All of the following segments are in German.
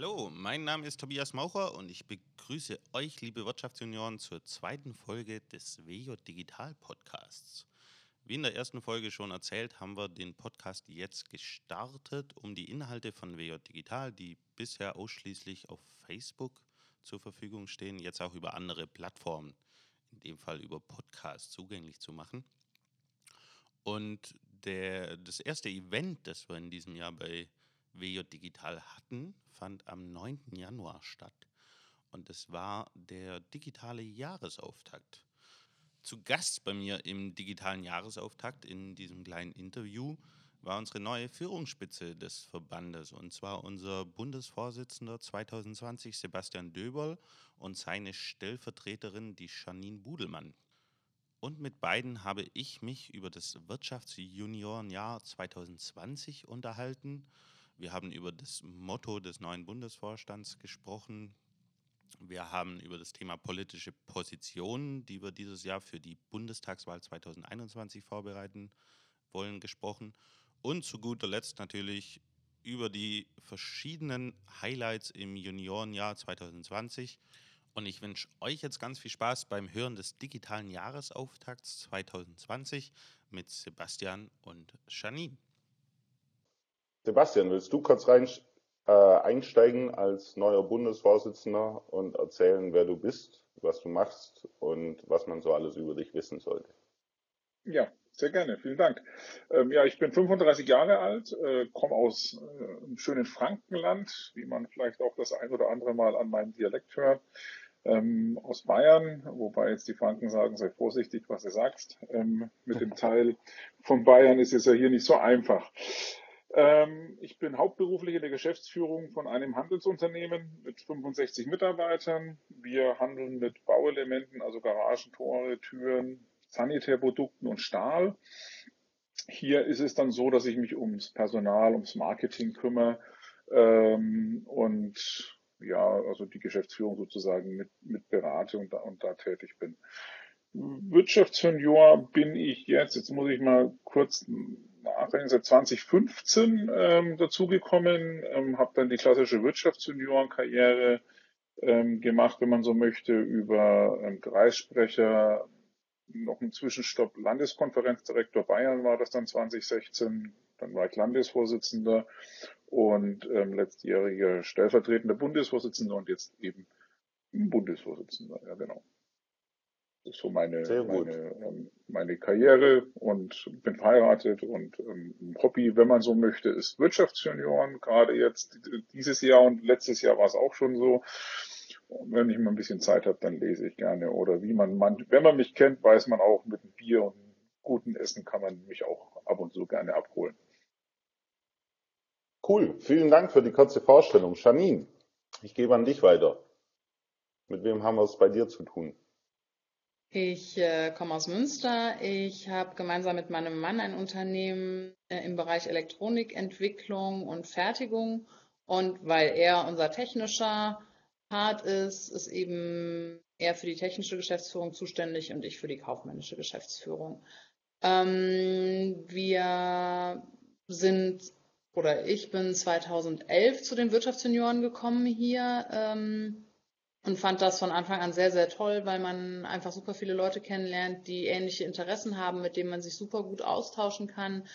Hallo, mein Name ist Tobias Maucher und ich begrüße euch, liebe Wirtschaftsjunioren, zur zweiten Folge des WJ Digital Podcasts. Wie in der ersten Folge schon erzählt, haben wir den Podcast jetzt gestartet, um die Inhalte von WJ Digital, die bisher ausschließlich auf Facebook zur Verfügung stehen, jetzt auch über andere Plattformen, in dem Fall über Podcasts, zugänglich zu machen. Und der, das erste Event, das wir in diesem Jahr bei WJ Digital hatten, fand am 9. Januar statt. Und es war der digitale Jahresauftakt. Zu Gast bei mir im digitalen Jahresauftakt in diesem kleinen Interview war unsere neue Führungsspitze des Verbandes und zwar unser Bundesvorsitzender 2020 Sebastian Döberl und seine Stellvertreterin die Janine Budelmann. Und mit beiden habe ich mich über das Wirtschaftsjuniorenjahr 2020 unterhalten wir haben über das Motto des neuen Bundesvorstands gesprochen. Wir haben über das Thema politische Positionen, die wir dieses Jahr für die Bundestagswahl 2021 vorbereiten wollen, gesprochen. Und zu guter Letzt natürlich über die verschiedenen Highlights im Juniorenjahr 2020. Und ich wünsche euch jetzt ganz viel Spaß beim Hören des digitalen Jahresauftakts 2020 mit Sebastian und Janine. Sebastian, willst du kurz rein, äh, einsteigen als neuer Bundesvorsitzender und erzählen, wer du bist, was du machst und was man so alles über dich wissen sollte? Ja, sehr gerne. Vielen Dank. Ähm, ja, ich bin 35 Jahre alt, äh, komme aus äh, einem schönen Frankenland, wie man vielleicht auch das ein oder andere Mal an meinem Dialekt hört. Ähm, aus Bayern, wobei jetzt die Franken sagen, sei vorsichtig, was du sagst. Ähm, mit dem Teil von Bayern ist es ja hier nicht so einfach. Ähm, ich bin hauptberuflich in der Geschäftsführung von einem Handelsunternehmen mit 65 Mitarbeitern. Wir handeln mit Bauelementen, also Garagentore, Türen, Sanitärprodukten und Stahl. Hier ist es dann so, dass ich mich ums Personal, ums Marketing kümmere ähm, und ja, also die Geschäftsführung sozusagen mit, mit berate und da, und da tätig bin. Wirtschaftsjunior bin ich jetzt, jetzt muss ich mal kurz nachdenken, seit 2015 ähm, dazugekommen, ähm, habe dann die klassische Wirtschaftsjuniorenkarriere ähm, gemacht, wenn man so möchte, über ähm, Kreissprecher, noch einen Zwischenstopp Landeskonferenzdirektor Bayern war das dann 2016, dann war ich Landesvorsitzender und ähm, letztjähriger stellvertretender Bundesvorsitzender und jetzt eben Bundesvorsitzender, ja genau. Das ist so meine, meine, ähm, meine Karriere und bin verheiratet und ähm, Hobby, wenn man so möchte, ist Wirtschaftsjunioren. Gerade jetzt dieses Jahr und letztes Jahr war es auch schon so. Und wenn ich mal ein bisschen Zeit habe, dann lese ich gerne. Oder wie man, man, wenn man mich kennt, weiß man auch, mit einem Bier und einem guten Essen kann man mich auch ab und zu gerne abholen. Cool, vielen Dank für die kurze Vorstellung. Janine, ich gebe an dich weiter. Mit wem haben wir es bei dir zu tun? Ich äh, komme aus Münster. Ich habe gemeinsam mit meinem Mann ein Unternehmen äh, im Bereich Elektronikentwicklung und Fertigung. Und weil er unser technischer Part ist, ist eben er für die technische Geschäftsführung zuständig und ich für die kaufmännische Geschäftsführung. Ähm, wir sind oder ich bin 2011 zu den Wirtschaftsjunioren gekommen hier. Ähm, und fand das von Anfang an sehr, sehr toll, weil man einfach super viele Leute kennenlernt, die ähnliche Interessen haben, mit denen man sich super gut austauschen kann.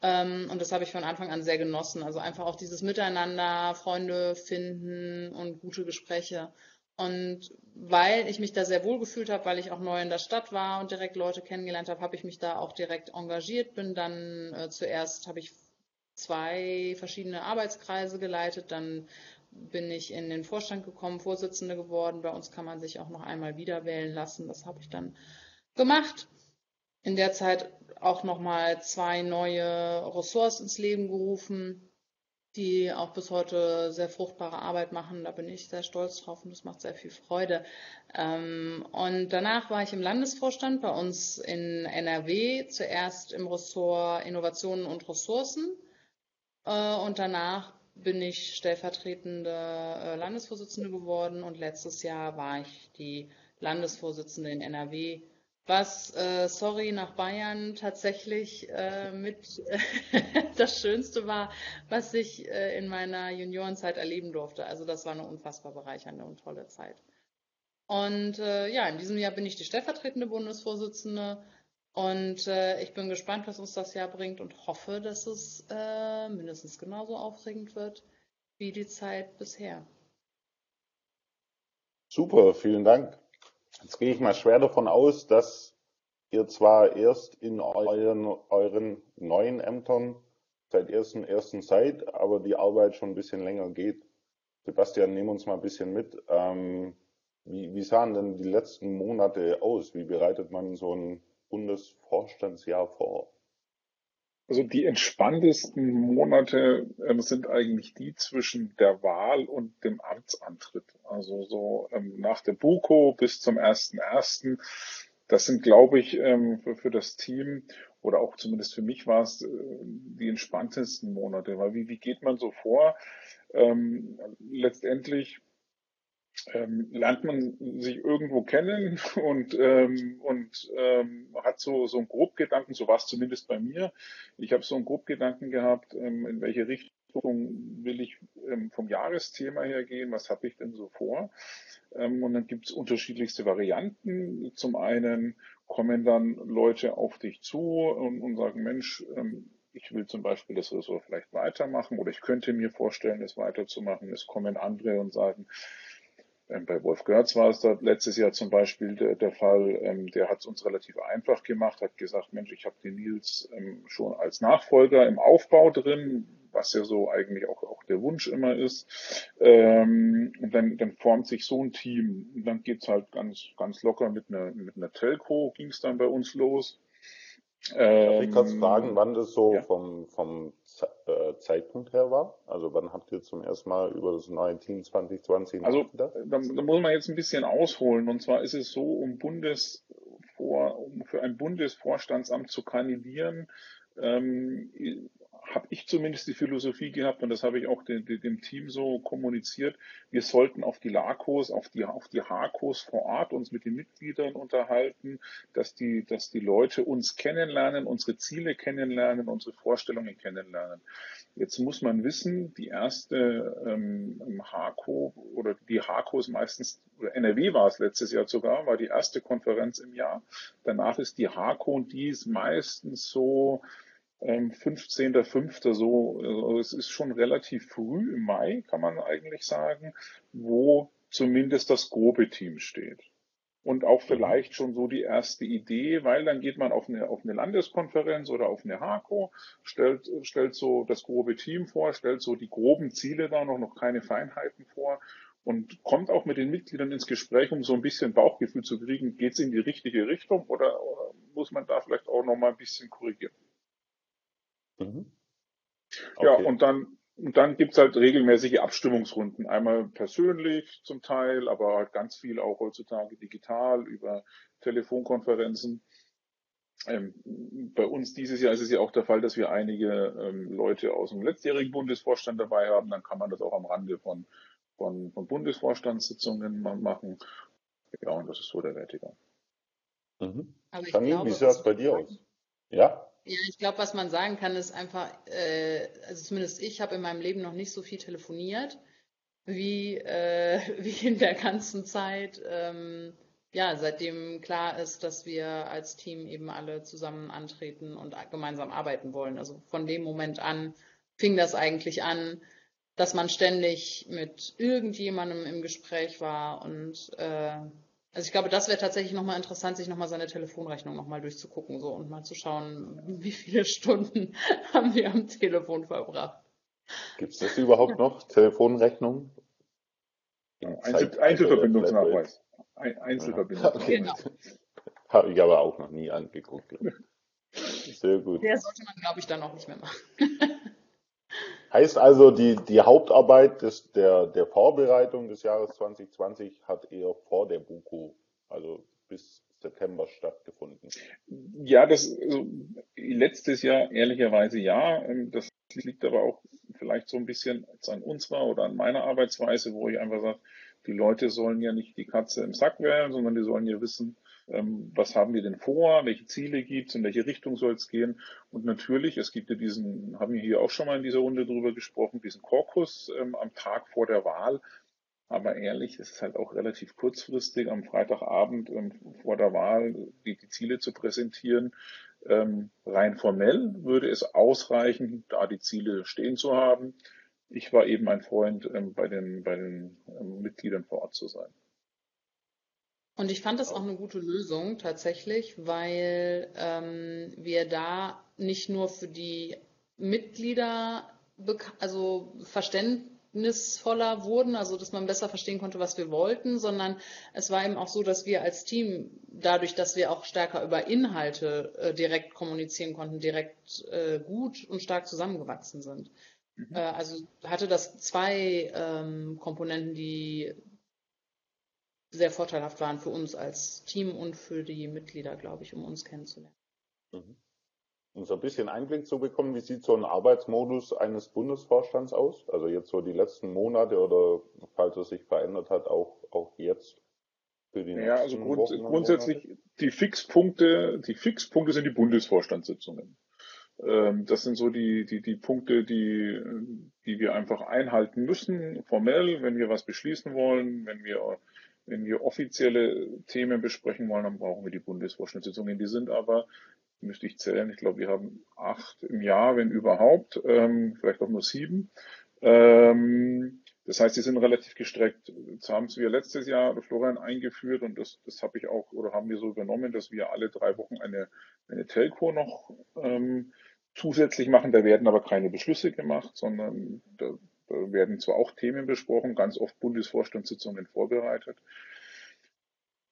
Ähm, und das habe ich von Anfang an sehr genossen. Also einfach auch dieses Miteinander, Freunde finden und gute Gespräche. Und weil ich mich da sehr wohl gefühlt habe, weil ich auch neu in der Stadt war und direkt Leute kennengelernt habe, habe ich mich da auch direkt engagiert. Bin dann äh, zuerst habe ich zwei verschiedene Arbeitskreise geleitet, dann bin ich in den Vorstand gekommen, Vorsitzende geworden. Bei uns kann man sich auch noch einmal wieder wählen lassen. Das habe ich dann gemacht. In der Zeit auch nochmal zwei neue Ressorts ins Leben gerufen, die auch bis heute sehr fruchtbare Arbeit machen. Da bin ich sehr stolz drauf und das macht sehr viel Freude. Ähm, und danach war ich im Landesvorstand bei uns in NRW, zuerst im Ressort Innovationen und Ressourcen. Äh, und danach bin ich stellvertretende äh, Landesvorsitzende geworden und letztes Jahr war ich die Landesvorsitzende in NRW was, äh, sorry, nach Bayern tatsächlich äh, mit das Schönste war, was ich äh, in meiner Juniorenzeit erleben durfte. Also das war eine unfassbar bereichernde und tolle Zeit. Und äh, ja, in diesem Jahr bin ich die stellvertretende Bundesvorsitzende und äh, ich bin gespannt, was uns das Jahr bringt und hoffe, dass es äh, mindestens genauso aufregend wird wie die Zeit bisher. Super, vielen Dank. Jetzt gehe ich mal schwer davon aus, dass ihr zwar erst in euren, euren neuen Ämtern seit ersten ersten seid, aber die Arbeit schon ein bisschen länger geht. Sebastian, nehmen uns mal ein bisschen mit. Ähm, wie, wie sahen denn die letzten Monate aus? Wie bereitet man so ein Bundesvorstandsjahr vor? Also die entspanntesten Monate ähm, sind eigentlich die zwischen der Wahl und dem Amtsantritt. Also so ähm, nach der BUKO bis zum 1.1. Das sind, glaube ich, ähm, für, für, das Team oder auch zumindest für mich war es äh, die entspanntesten Monate. Weil wie, wie geht man so vor? Ähm, letztendlich ähm, lernt man sich irgendwo kennen und, ähm, und ähm, hat so, so einen Grobgedanken, so war es zumindest bei mir. Ich habe so einen Grobgedanken gehabt, ähm, in welche Richtung will ich ähm, vom Jahresthema her gehen, was habe ich denn so vor. Ähm, und dann gibt es unterschiedlichste Varianten. Zum einen kommen dann Leute auf dich zu und, und sagen, Mensch, ähm, ich will zum Beispiel das Ressort vielleicht weitermachen oder ich könnte mir vorstellen, es weiterzumachen. Es kommen andere und sagen, bei Wolf Görz war es da letztes Jahr zum Beispiel der, der Fall, ähm, der hat es uns relativ einfach gemacht, hat gesagt, Mensch, ich habe den Nils ähm, schon als Nachfolger im Aufbau drin, was ja so eigentlich auch, auch der Wunsch immer ist. Ähm, und dann, dann formt sich so ein Team. Und dann geht's halt ganz, ganz locker mit einer, mit einer Telco, ging es dann bei uns los. Ich kurz fragen, wann das so ja. vom, vom Zeitpunkt her war? Also wann habt ihr zum ersten Mal über das neue Team 2020 Also da, da muss man jetzt ein bisschen ausholen. Und zwar ist es so, um Bundesvor, um für ein Bundesvorstandsamt zu kandidieren, ähm, habe ich zumindest die Philosophie gehabt und das habe ich auch dem, dem Team so kommuniziert. Wir sollten auf die LACOs, auf die, auf die HACOs vor Ort uns mit den Mitgliedern unterhalten, dass die, dass die Leute uns kennenlernen, unsere Ziele kennenlernen, unsere Vorstellungen kennenlernen. Jetzt muss man wissen, die erste ähm, HACO oder die HACOs meistens, oder NRW war es letztes Jahr sogar, war die erste Konferenz im Jahr. Danach ist die HACO und die ist meistens so 15.05. Ähm, so, also es ist schon relativ früh im Mai, kann man eigentlich sagen, wo zumindest das grobe Team steht. Und auch vielleicht schon so die erste Idee, weil dann geht man auf eine, auf eine Landeskonferenz oder auf eine HAKO, stellt, stellt so das grobe Team vor, stellt so die groben Ziele da noch, noch keine Feinheiten vor und kommt auch mit den Mitgliedern ins Gespräch, um so ein bisschen Bauchgefühl zu kriegen, geht es in die richtige Richtung oder, oder muss man da vielleicht auch noch mal ein bisschen korrigieren? Mhm. Okay. Ja, und dann, und dann gibt's halt regelmäßige Abstimmungsrunden. Einmal persönlich zum Teil, aber halt ganz viel auch heutzutage digital über Telefonkonferenzen. Ähm, bei uns dieses Jahr ist es ja auch der Fall, dass wir einige ähm, Leute aus dem letztjährigen Bundesvorstand dabei haben. Dann kann man das auch am Rande von, von, von Bundesvorstandssitzungen machen. Ja, und das ist so der Wertiger. Mhm. Janine, wie sieht das bei dir aus? Ja? Ja, ich glaube, was man sagen kann, ist einfach, äh, also zumindest ich habe in meinem Leben noch nicht so viel telefoniert wie, äh, wie in der ganzen Zeit. Ähm, ja, seitdem klar ist, dass wir als Team eben alle zusammen antreten und gemeinsam arbeiten wollen. Also von dem Moment an fing das eigentlich an, dass man ständig mit irgendjemandem im Gespräch war und äh, also ich glaube, das wäre tatsächlich nochmal interessant, sich nochmal seine Telefonrechnung nochmal durchzugucken so und mal zu schauen, wie viele Stunden haben wir am Telefon verbracht. Gibt es das überhaupt noch, Telefonrechnung? Einzel Einzelverbindungsnachweis. Einzelverbindungsnachweis. Ja. Genau. Habe ich aber auch noch nie angeguckt. Sehr gut. Der sollte man, glaube ich, dann auch nicht mehr machen. Heißt also, die, die Hauptarbeit des, der, der Vorbereitung des Jahres 2020 hat eher vor der BUKO, also bis September stattgefunden. Ja, das also, letztes Jahr ehrlicherweise ja. Ähm, das liegt aber auch vielleicht so ein bisschen an unserer oder an meiner Arbeitsweise, wo ich einfach sage, die Leute sollen ja nicht die Katze im Sack wählen, sondern die sollen ja wissen, was haben wir denn vor, welche Ziele gibt es, in welche Richtung soll es gehen. Und natürlich, es gibt ja diesen, haben wir hier auch schon mal in dieser Runde drüber gesprochen, diesen Korkus ähm, am Tag vor der Wahl. Aber ehrlich, es ist halt auch relativ kurzfristig, am Freitagabend ähm, vor der Wahl die, die Ziele zu präsentieren. Ähm, rein formell würde es ausreichen, da die Ziele stehen zu haben. Ich war eben ein Freund, ähm, bei den, bei den ähm, Mitgliedern vor Ort zu sein. Und ich fand das auch eine gute Lösung tatsächlich, weil ähm, wir da nicht nur für die Mitglieder also verständnisvoller wurden, also dass man besser verstehen konnte, was wir wollten, sondern es war eben auch so, dass wir als Team, dadurch, dass wir auch stärker über Inhalte äh, direkt kommunizieren konnten, direkt äh, gut und stark zusammengewachsen sind. Mhm. Äh, also hatte das zwei ähm, Komponenten, die sehr vorteilhaft waren für uns als Team und für die Mitglieder, glaube ich, um uns kennenzulernen. Mhm. Um so ein bisschen Einblick zu bekommen, wie sieht so ein Arbeitsmodus eines Bundesvorstands aus? Also jetzt so die letzten Monate oder falls es sich verändert hat, auch, auch jetzt für die Ja, also grund, grundsätzlich Monate? die Fixpunkte, die Fixpunkte sind die Bundesvorstandssitzungen. Ähm, das sind so die, die, die Punkte, die, die wir einfach einhalten müssen, formell, wenn wir was beschließen wollen, wenn wir wenn wir offizielle Themen besprechen wollen, dann brauchen wir die Bundesvorstandssitzungen. Die sind aber, müsste ich zählen, ich glaube, wir haben acht im Jahr, wenn überhaupt, ähm, vielleicht auch nur sieben. Ähm, das heißt, die sind relativ gestreckt. Jetzt haben wir letztes Jahr, Florian, eingeführt und das, das habe ich auch oder haben wir so übernommen, dass wir alle drei Wochen eine, eine Telco noch ähm, zusätzlich machen. Da werden aber keine Beschlüsse gemacht, sondern da werden zwar auch Themen besprochen, ganz oft Bundesvorstandssitzungen vorbereitet.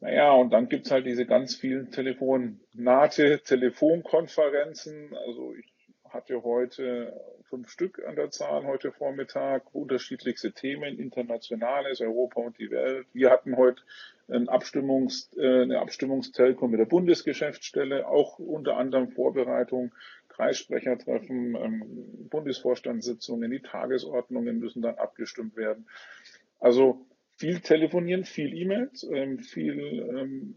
Naja, und dann gibt's halt diese ganz vielen Telefonate, Telefonkonferenzen. Also ich hatte heute fünf Stück an der Zahl heute Vormittag, unterschiedlichste Themen, internationales, Europa und die Welt. Wir hatten heute ein Abstimmungs, äh, eine Abstimmungstelco mit der Bundesgeschäftsstelle, auch unter anderem Vorbereitung Kreissprechertreffen, ähm, Bundesvorstandssitzungen, die Tagesordnungen müssen dann abgestimmt werden. Also viel telefonieren, viel E-Mails, ähm, viel ähm,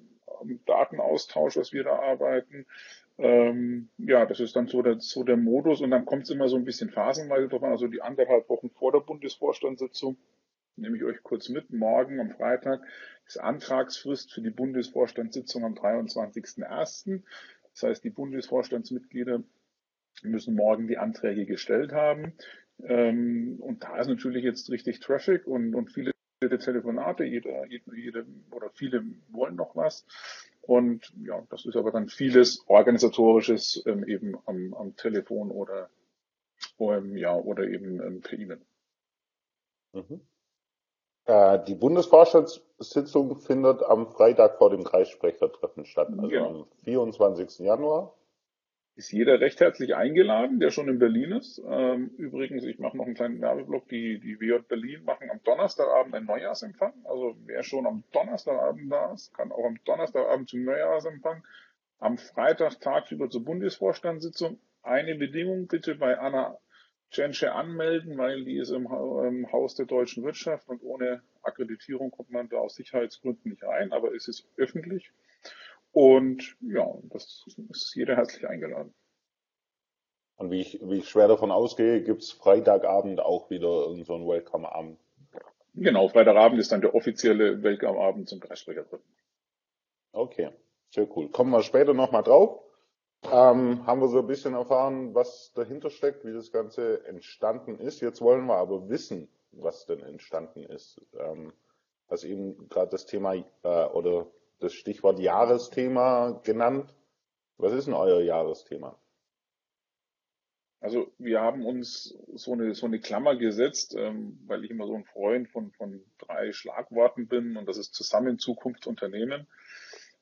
Datenaustausch, was wir da arbeiten. Ähm, ja, das ist dann so der, so der Modus und dann kommt es immer so ein bisschen phasenweise drauf an, also die anderthalb Wochen vor der Bundesvorstandssitzung nehme ich euch kurz mit. Morgen am Freitag ist Antragsfrist für die Bundesvorstandssitzung am 23.01. Das heißt, die Bundesvorstandsmitglieder müssen morgen die Anträge gestellt haben. Ähm, und da ist natürlich jetzt richtig Traffic und, und viele Telefonate, jeder, jeder, jeder oder viele wollen noch was. Und ja, das ist aber dann vieles organisatorisches ähm, eben am, am Telefon oder ähm, ja oder eben ähm, per E-Mail. Mhm. Äh, die Bundesvorstandssitzung findet am Freitag vor dem Kreissprechertreffen statt, also genau. am 24. Januar ist jeder recht herzlich eingeladen, der schon in Berlin ist. Ähm, übrigens, ich mache noch einen kleinen Werbeblock. Die, die WJ Berlin machen am Donnerstagabend einen Neujahrsempfang. Also wer schon am Donnerstagabend da ist, kann auch am Donnerstagabend zum Neujahrsempfang. Am Freitag tagsüber zur Bundesvorstandssitzung. Eine Bedingung bitte bei Anna Tschentsche anmelden, weil die ist im, im Haus der deutschen Wirtschaft und ohne Akkreditierung kommt man da aus Sicherheitsgründen nicht rein, aber es ist öffentlich. Und ja, das ist jeder herzlich eingeladen. Und wie ich, wie ich schwer davon ausgehe, gibt's Freitagabend auch wieder irgendeinen so Welcome-Abend. Genau, Freitagabend ist dann der offizielle Welcome-Abend zum Kreissprechertreffen. Okay, sehr cool. Kommen wir später nochmal drauf. Ähm, haben wir so ein bisschen erfahren, was dahinter steckt, wie das Ganze entstanden ist. Jetzt wollen wir aber wissen, was denn entstanden ist. Ähm, was eben gerade das Thema äh, oder das Stichwort Jahresthema genannt. Was ist denn euer Jahresthema? Also wir haben uns so eine, so eine Klammer gesetzt, ähm, weil ich immer so ein Freund von, von drei Schlagworten bin und das ist zusammen Zukunftsunternehmen.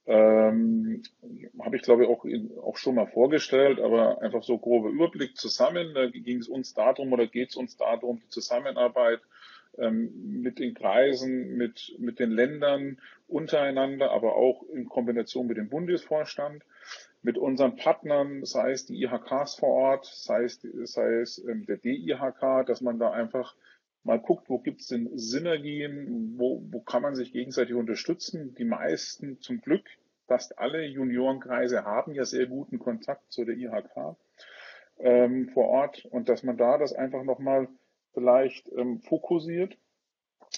Ähm, habe ich glaube ich auch, in, auch schon mal vorgestellt, aber einfach so grober Überblick zusammen. Da ging es uns darum oder geht es uns darum, die Zusammenarbeit ähm, mit den Kreisen, mit, mit den Ländern untereinander, aber auch in Kombination mit dem Bundesvorstand. mit unseren Partnern, sei es die IHKs vor Ort, sei es, sei es ähm, der DIHK, dass man da einfach mal guckt, wo gibt es denn Synergien, wo, wo kann man sich gegenseitig unterstützen. Die meisten zum Glück, fast alle Juniorenkreise haben ja sehr guten Kontakt zu der IHK ähm, vor Ort und dass man da das einfach nochmal vielleicht ähm, fokussiert.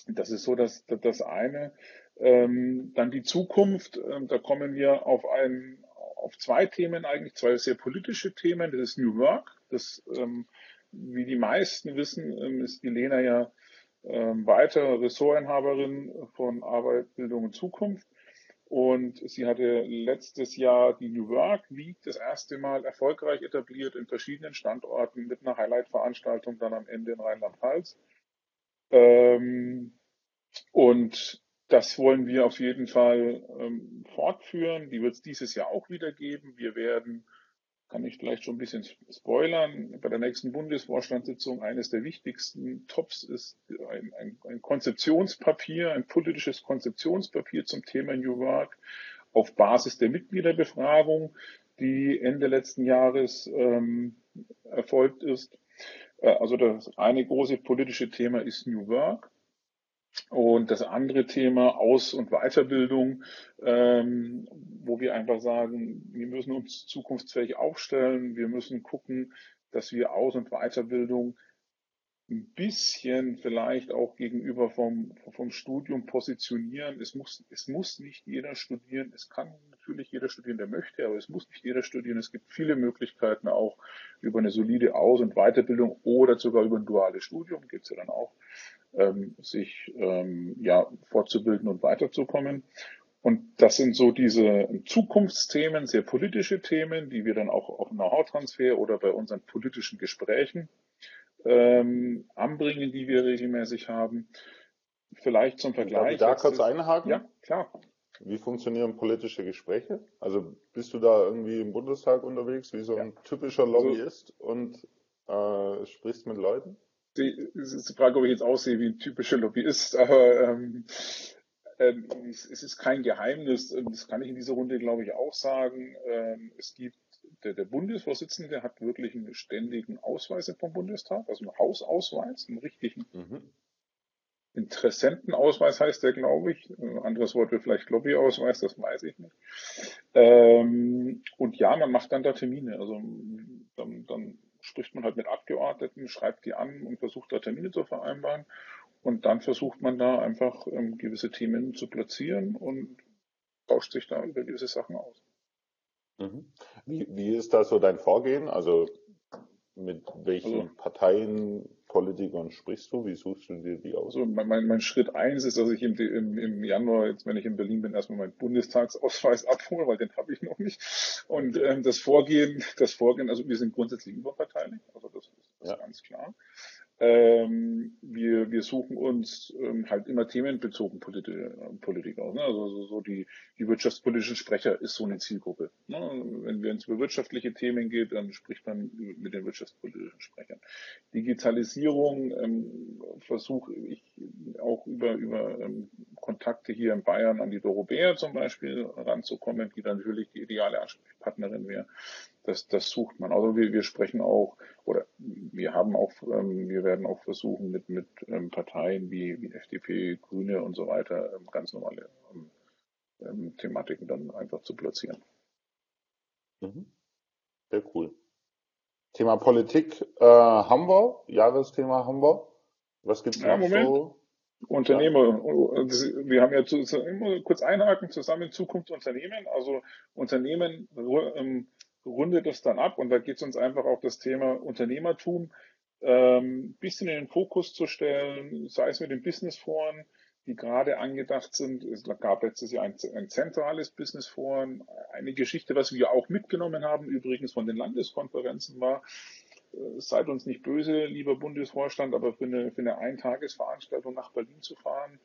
Das ist so das, das eine. Ähm, dann die Zukunft, ähm, da kommen wir auf ein, auf zwei Themen eigentlich, zwei sehr politische Themen. Das ist New Work. Das, ähm, wie die meisten wissen, ähm, ist die Lena ja ähm, weiter Ressortinhaberin von Arbeit, Bildung und Zukunft. Und sie hatte letztes Jahr die New Work Week das erste Mal erfolgreich etabliert in verschiedenen Standorten mit einer Highlight-Veranstaltung dann am Ende in Rheinland-Pfalz. Ähm, und das wollen wir auf jeden Fall ähm, fortführen. Die wird es dieses Jahr auch wieder geben. Wir werden, kann ich vielleicht schon ein bisschen spoilern, bei der nächsten Bundesvorstandssitzung eines der wichtigsten Tops ist ein, ein, ein Konzeptionspapier, ein politisches Konzeptionspapier zum Thema New Work auf Basis der Mitgliederbefragung, die Ende letzten Jahres ähm, erfolgt ist. Äh, also das eine große politische Thema ist New Work. Und das andere Thema Aus- und Weiterbildung, ähm, wo wir einfach sagen, wir müssen uns zukunftsfähig aufstellen, wir müssen gucken, dass wir Aus- und Weiterbildung ein bisschen vielleicht auch gegenüber vom, vom Studium positionieren. Es muss, es muss nicht jeder studieren. Es kann natürlich jeder studieren, der möchte, aber es muss nicht jeder studieren. Es gibt viele Möglichkeiten auch über eine solide Aus- und Weiterbildung oder sogar über ein duales Studium gibt es ja dann auch ähm, sich ähm, ja fortzubilden und weiterzukommen. Und das sind so diese Zukunftsthemen, sehr politische Themen, die wir dann auch auf Know-how-Transfer oder bei unseren politischen Gesprächen ähm, anbringen, die wir regelmäßig haben. Vielleicht zum Vergleich. Darf ich da kurz einhaken? Ja, klar. Wie funktionieren politische Gespräche? Also bist du da irgendwie im Bundestag unterwegs, wie so ein ja. typischer also Lobbyist und äh, sprichst mit Leuten? Es ist die Frage, ob ich jetzt aussehe wie ein typischer Lobbyist, aber ähm, ähm, es, es, ist kein Geheimnis, das kann ich in dieser Runde, glaube ich, auch sagen. Ähm, es gibt, der, der Bundesvorsitzende hat wirklich einen ständigen Ausweis vom Bundestag, also einen Hausausweis, einen richtigen mhm. Interessentenausweis heißt der, glaube ich. Ein anderes Wort wäre vielleicht Lobbyausweis, das weiß ich nicht. Ähm, und ja, man macht dann da Termine. Also dann, dann spricht man halt mit Abgeordneten, schreibt die an und versucht da Termine zu vereinbaren. Und dann versucht man da einfach ähm, gewisse Themen zu platzieren und tauscht sich da über gewisse Sachen aus. Mhm. Wie, wie ist da so dein Vorgehen? Also mit welchen also, Parteien, Politikern sprichst du? Wie suchst du dir die aus? Also mein, mein, mein Schritt eins ist, dass ich im, im, im Januar, jetzt wenn ich in Berlin bin, erstmal meinen Bundestagsausweis abhole, weil den habe ich noch nicht. Und ähm, das Vorgehen, das Vorgehen, also wir sind grundsätzlich überparteilich, also das ist, das ja. ganz klar. Ähm, wir, wir suchen uns ähm, halt immer themenbezogen Politiker, Politiker aus. Ne? Also so, so die, die wirtschaftspolitischen Sprecher ist so eine Zielgruppe. Ne? Wenn es über wirtschaftliche Themen geht, dann spricht man mit den wirtschaftspolitischen Sprechern. Digitalisierung ähm, versuche ich auch über, über ähm, Kontakte hier in Bayern an die Dorothea zum Beispiel ranzukommen, die dann natürlich die ideale Ansprechpartnerin wäre das, das sucht man. Also wir, wir sprechen auch oder wir haben auch, ähm, wir werden auch versuchen mit mit ähm, Parteien wie, wie FDP, Grüne und so weiter ähm, ganz normale ähm, ähm, Thematiken dann einfach zu platzieren. Mhm. Sehr cool. Thema Politik äh, haben wir, Jahresthema haben wir. Was gibt's ja, noch Moment. so? Unternehmer, ja. wir haben ja zu, immer kurz einhaken, zusammen Zukunftsunternehmen, also Unternehmen ähm, rundet es dann ab und da geht es uns einfach auf das Thema Unternehmertum ähm, bisschen in den Fokus zu stellen, sei es mit den Businessforen, die gerade angedacht sind. Es gab letztes Jahr ein, ein zentrales Businessforen. Eine Geschichte, was wir auch mitgenommen haben, übrigens von den Landeskonferenzen war, äh, seid uns nicht böse, lieber Bundesvorstand, aber für eine, für eine Eintagesveranstaltung nach Berlin zu fahren,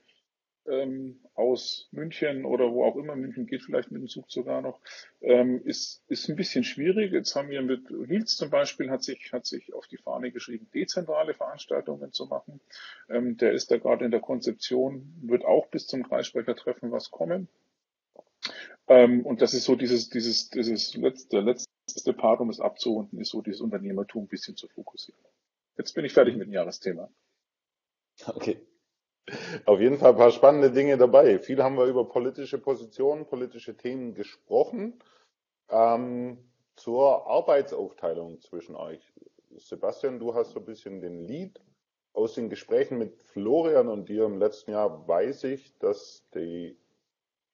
ähm, aus München oder wo auch immer, München geht vielleicht mit dem Zug sogar noch, ähm, ist, ist ein bisschen schwierig. Jetzt haben wir mit Nils zum Beispiel, hat sich, hat sich auf die Fahne geschrieben, dezentrale Veranstaltungen zu machen. Ähm, der ist da gerade in der Konzeption, wird auch bis zum Kreissprechertreffen was kommen. Ähm, und das ist so dieses, dieses, dieses letzte, letzte Part, um es abzurunden, ist so dieses Unternehmertum ein bisschen zu fokussieren. Jetzt bin ich fertig mit dem Jahresthema. Okay. Auf jeden Fall ein paar spannende Dinge dabei. Viel haben wir über politische Positionen, politische Themen gesprochen. Ähm, zur Arbeitsaufteilung zwischen euch. Sebastian, du hast so ein bisschen den Lead. Aus den Gesprächen mit Florian und dir im letzten Jahr weiß ich, dass die,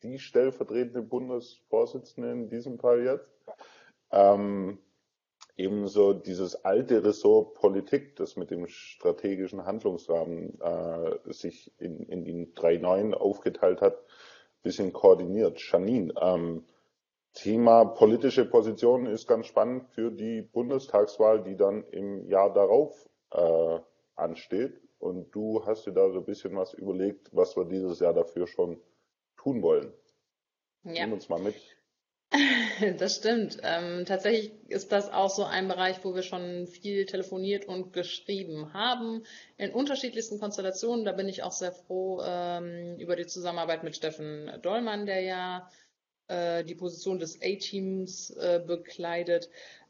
die stellvertretende Bundesvorsitzende in diesem Fall jetzt ähm, ebenso dieses alte Ressort Politik, das mit dem strategischen Handlungsrahmen äh, sich in, in die drei neuen aufgeteilt hat, bisschen koordiniert. Janine, ähm, Thema politische Position ist ganz spannend für die Bundestagswahl, die dann im Jahr darauf äh, ansteht. Und du hast dir da so ein bisschen was überlegt, was wir dieses Jahr dafür schon tun wollen. Ja. Nimm uns mal mit. Das stimmt. Ähm, tatsächlich ist das auch so ein Bereich, wo wir schon viel telefoniert und geschrieben haben, in unterschiedlichsten Konstellationen. Da bin ich auch sehr froh ähm, über die Zusammenarbeit mit Steffen Dollmann, der ja äh, die Position des A-Teams äh, bekleidet.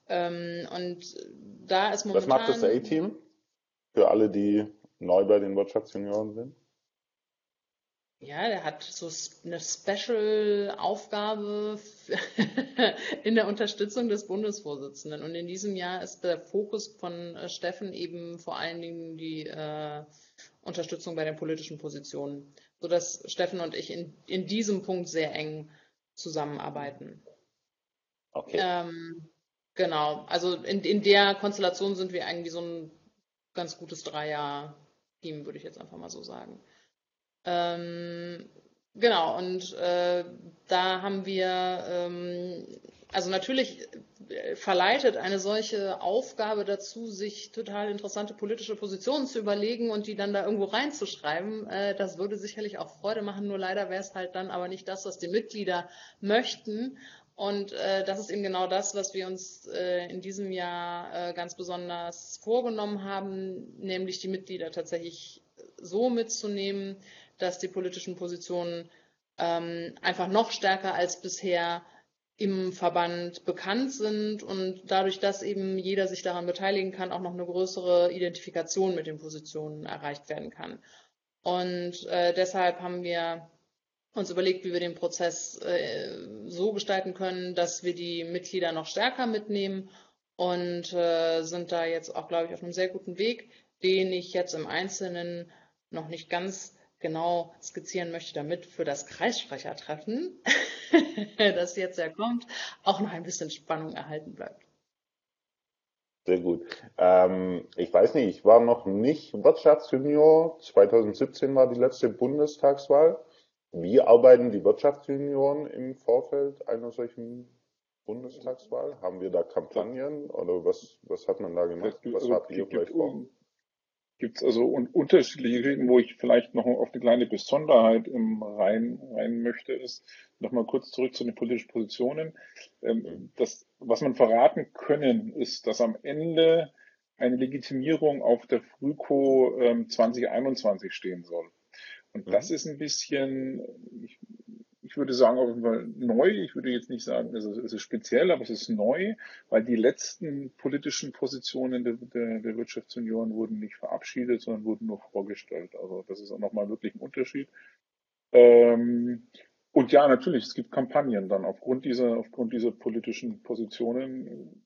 Ähm, und da ist momentan. Was macht das A-Team? Für alle, die neu bei den Wirtschaftsjunioren sind? Ja, der hat so eine Special-Aufgabe in der Unterstützung des Bundesvorsitzenden. Und in diesem Jahr ist der Fokus von äh, Steffen eben vor allen Dingen die äh, Unterstützung bei den politischen Positionen, sodass Steffen und ich in, in diesem Punkt sehr eng zusammenarbeiten. Okay. Ähm, genau, also in, in der Konstellation sind wir eigentlich so ein ganz gutes Dreier-Team, würde ich jetzt einfach mal so sagen. Ähm, genau, und äh, da haben wir, ähm, also natürlich verleitet eine solche Aufgabe dazu, sich total interessante politische Positionen zu überlegen und die dann da irgendwo reinzuschreiben. Äh, das würde sicherlich auch Freude machen, nur leider wäre es halt dann aber nicht das, was die Mitglieder möchten. Und äh, das ist eben genau das, was wir uns äh, in diesem Jahr äh, ganz besonders vorgenommen haben, nämlich die Mitglieder tatsächlich so mitzunehmen, dass die politischen Positionen ähm, einfach noch stärker als bisher im Verband bekannt sind und dadurch, dass eben jeder sich daran beteiligen kann, auch noch eine größere Identifikation mit den Positionen erreicht werden kann. Und äh, deshalb haben wir uns überlegt, wie wir den Prozess äh, so gestalten können, dass wir die Mitglieder noch stärker mitnehmen und äh, sind da jetzt auch, glaube ich, auf einem sehr guten Weg, den ich jetzt im Einzelnen noch nicht ganz genau skizzieren möchte, damit für das Kreissprechertreffen, das jetzt ja kommt, auch noch ein bisschen Spannung erhalten bleibt. Sehr gut. Ähm, ich weiß nicht, ich war noch nicht Wirtschaftsjunior. 2017 war die letzte Bundestagswahl. Wie arbeiten die Wirtschaftsjunioren im Vorfeld einer solchen Bundestagswahl? Haben wir da Kampagnen oder was, was hat man da gemacht? Was also, habt ihr vielleicht vor? Gibt es also un unterschiedliche Geschichten, wo ich vielleicht noch auf eine kleine Besonderheit im rein, rein möchte, ist nochmal kurz zurück zu den politischen Positionen. Ähm, das, was man verraten können, ist, dass am Ende eine Legitimierung auf der Frühco ähm, 2021 stehen soll. Und das mhm. ist ein bisschen, ich ich würde sagen, auf jeden Fall neu. Ich würde jetzt nicht sagen, es ist, es ist speziell, aber es ist neu, weil die letzten politischen Positionen der, der, der Wirtschaftsunion wurden nicht verabschiedet, sondern wurden nur vorgestellt. Also das ist auch nochmal wirklich ein Unterschied. Ähm, und ja, natürlich, es gibt Kampagnen dann. Aufgrund dieser, aufgrund dieser politischen Positionen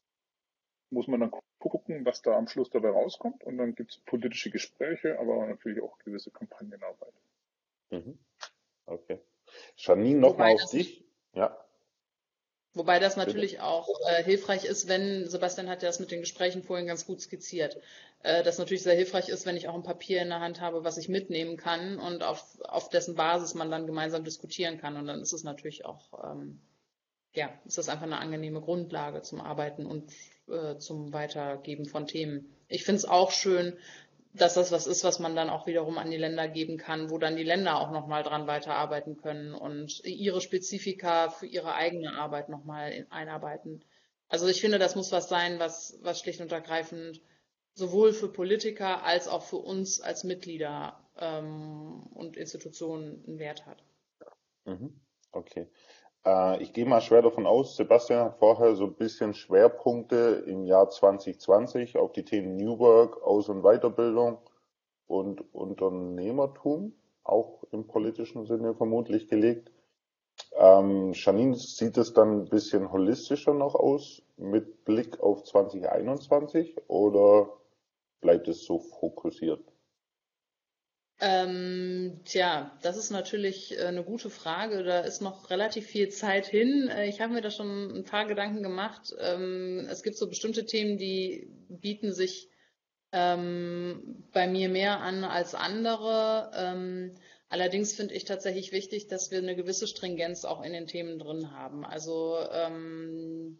muss man dann gucken, was da am Schluss dabei rauskommt. Und dann gibt es politische Gespräche, aber natürlich auch gewisse Kampagnenarbeit. Mhm. Okay. Janine, nochmal auf dich. Ja. Wobei das natürlich Bitte? auch äh, hilfreich ist, wenn, Sebastian hat ja das mit den Gesprächen vorhin ganz gut skizziert, äh, das natürlich sehr hilfreich ist, wenn ich auch ein Papier in der Hand habe, was ich mitnehmen kann und auf, auf dessen Basis man dann gemeinsam diskutieren kann. Und dann ist es natürlich auch, ähm, ja, ist das einfach eine angenehme Grundlage zum Arbeiten und äh, zum Weitergeben von Themen. Ich finde es auch schön, dass das was ist, was man dann auch wiederum an die Länder geben kann, wo dann die Länder auch nochmal dran weiterarbeiten können und ihre Spezifika für ihre eigene Arbeit nochmal einarbeiten. Also ich finde, das muss was sein, was, was schlicht und ergreifend sowohl für Politiker als auch für uns als Mitglieder ähm, und Institutionen einen Wert hat. Mhm. Okay. Äh, ich gehe mal schwer davon aus, Sebastian hat vorher so ein bisschen Schwerpunkte im Jahr 2020 auf die Themen New Work, Aus- und Weiterbildung und Unternehmertum, auch im politischen Sinne vermutlich gelegt. Ähm, Janine, sieht es dann ein bisschen holistischer noch aus mit Blick auf 2021 oder bleibt es so fokussiert? Ähm, tja, das ist natürlich äh, eine gute Frage. Da ist noch relativ viel Zeit hin. Äh, ich habe mir da schon ein paar Gedanken gemacht. Ähm, es gibt so bestimmte Themen, die bieten sich ähm, bei mir mehr an als andere. Ähm, allerdings finde ich tatsächlich wichtig, dass wir eine gewisse Stringenz auch in den Themen drin haben. Also ähm,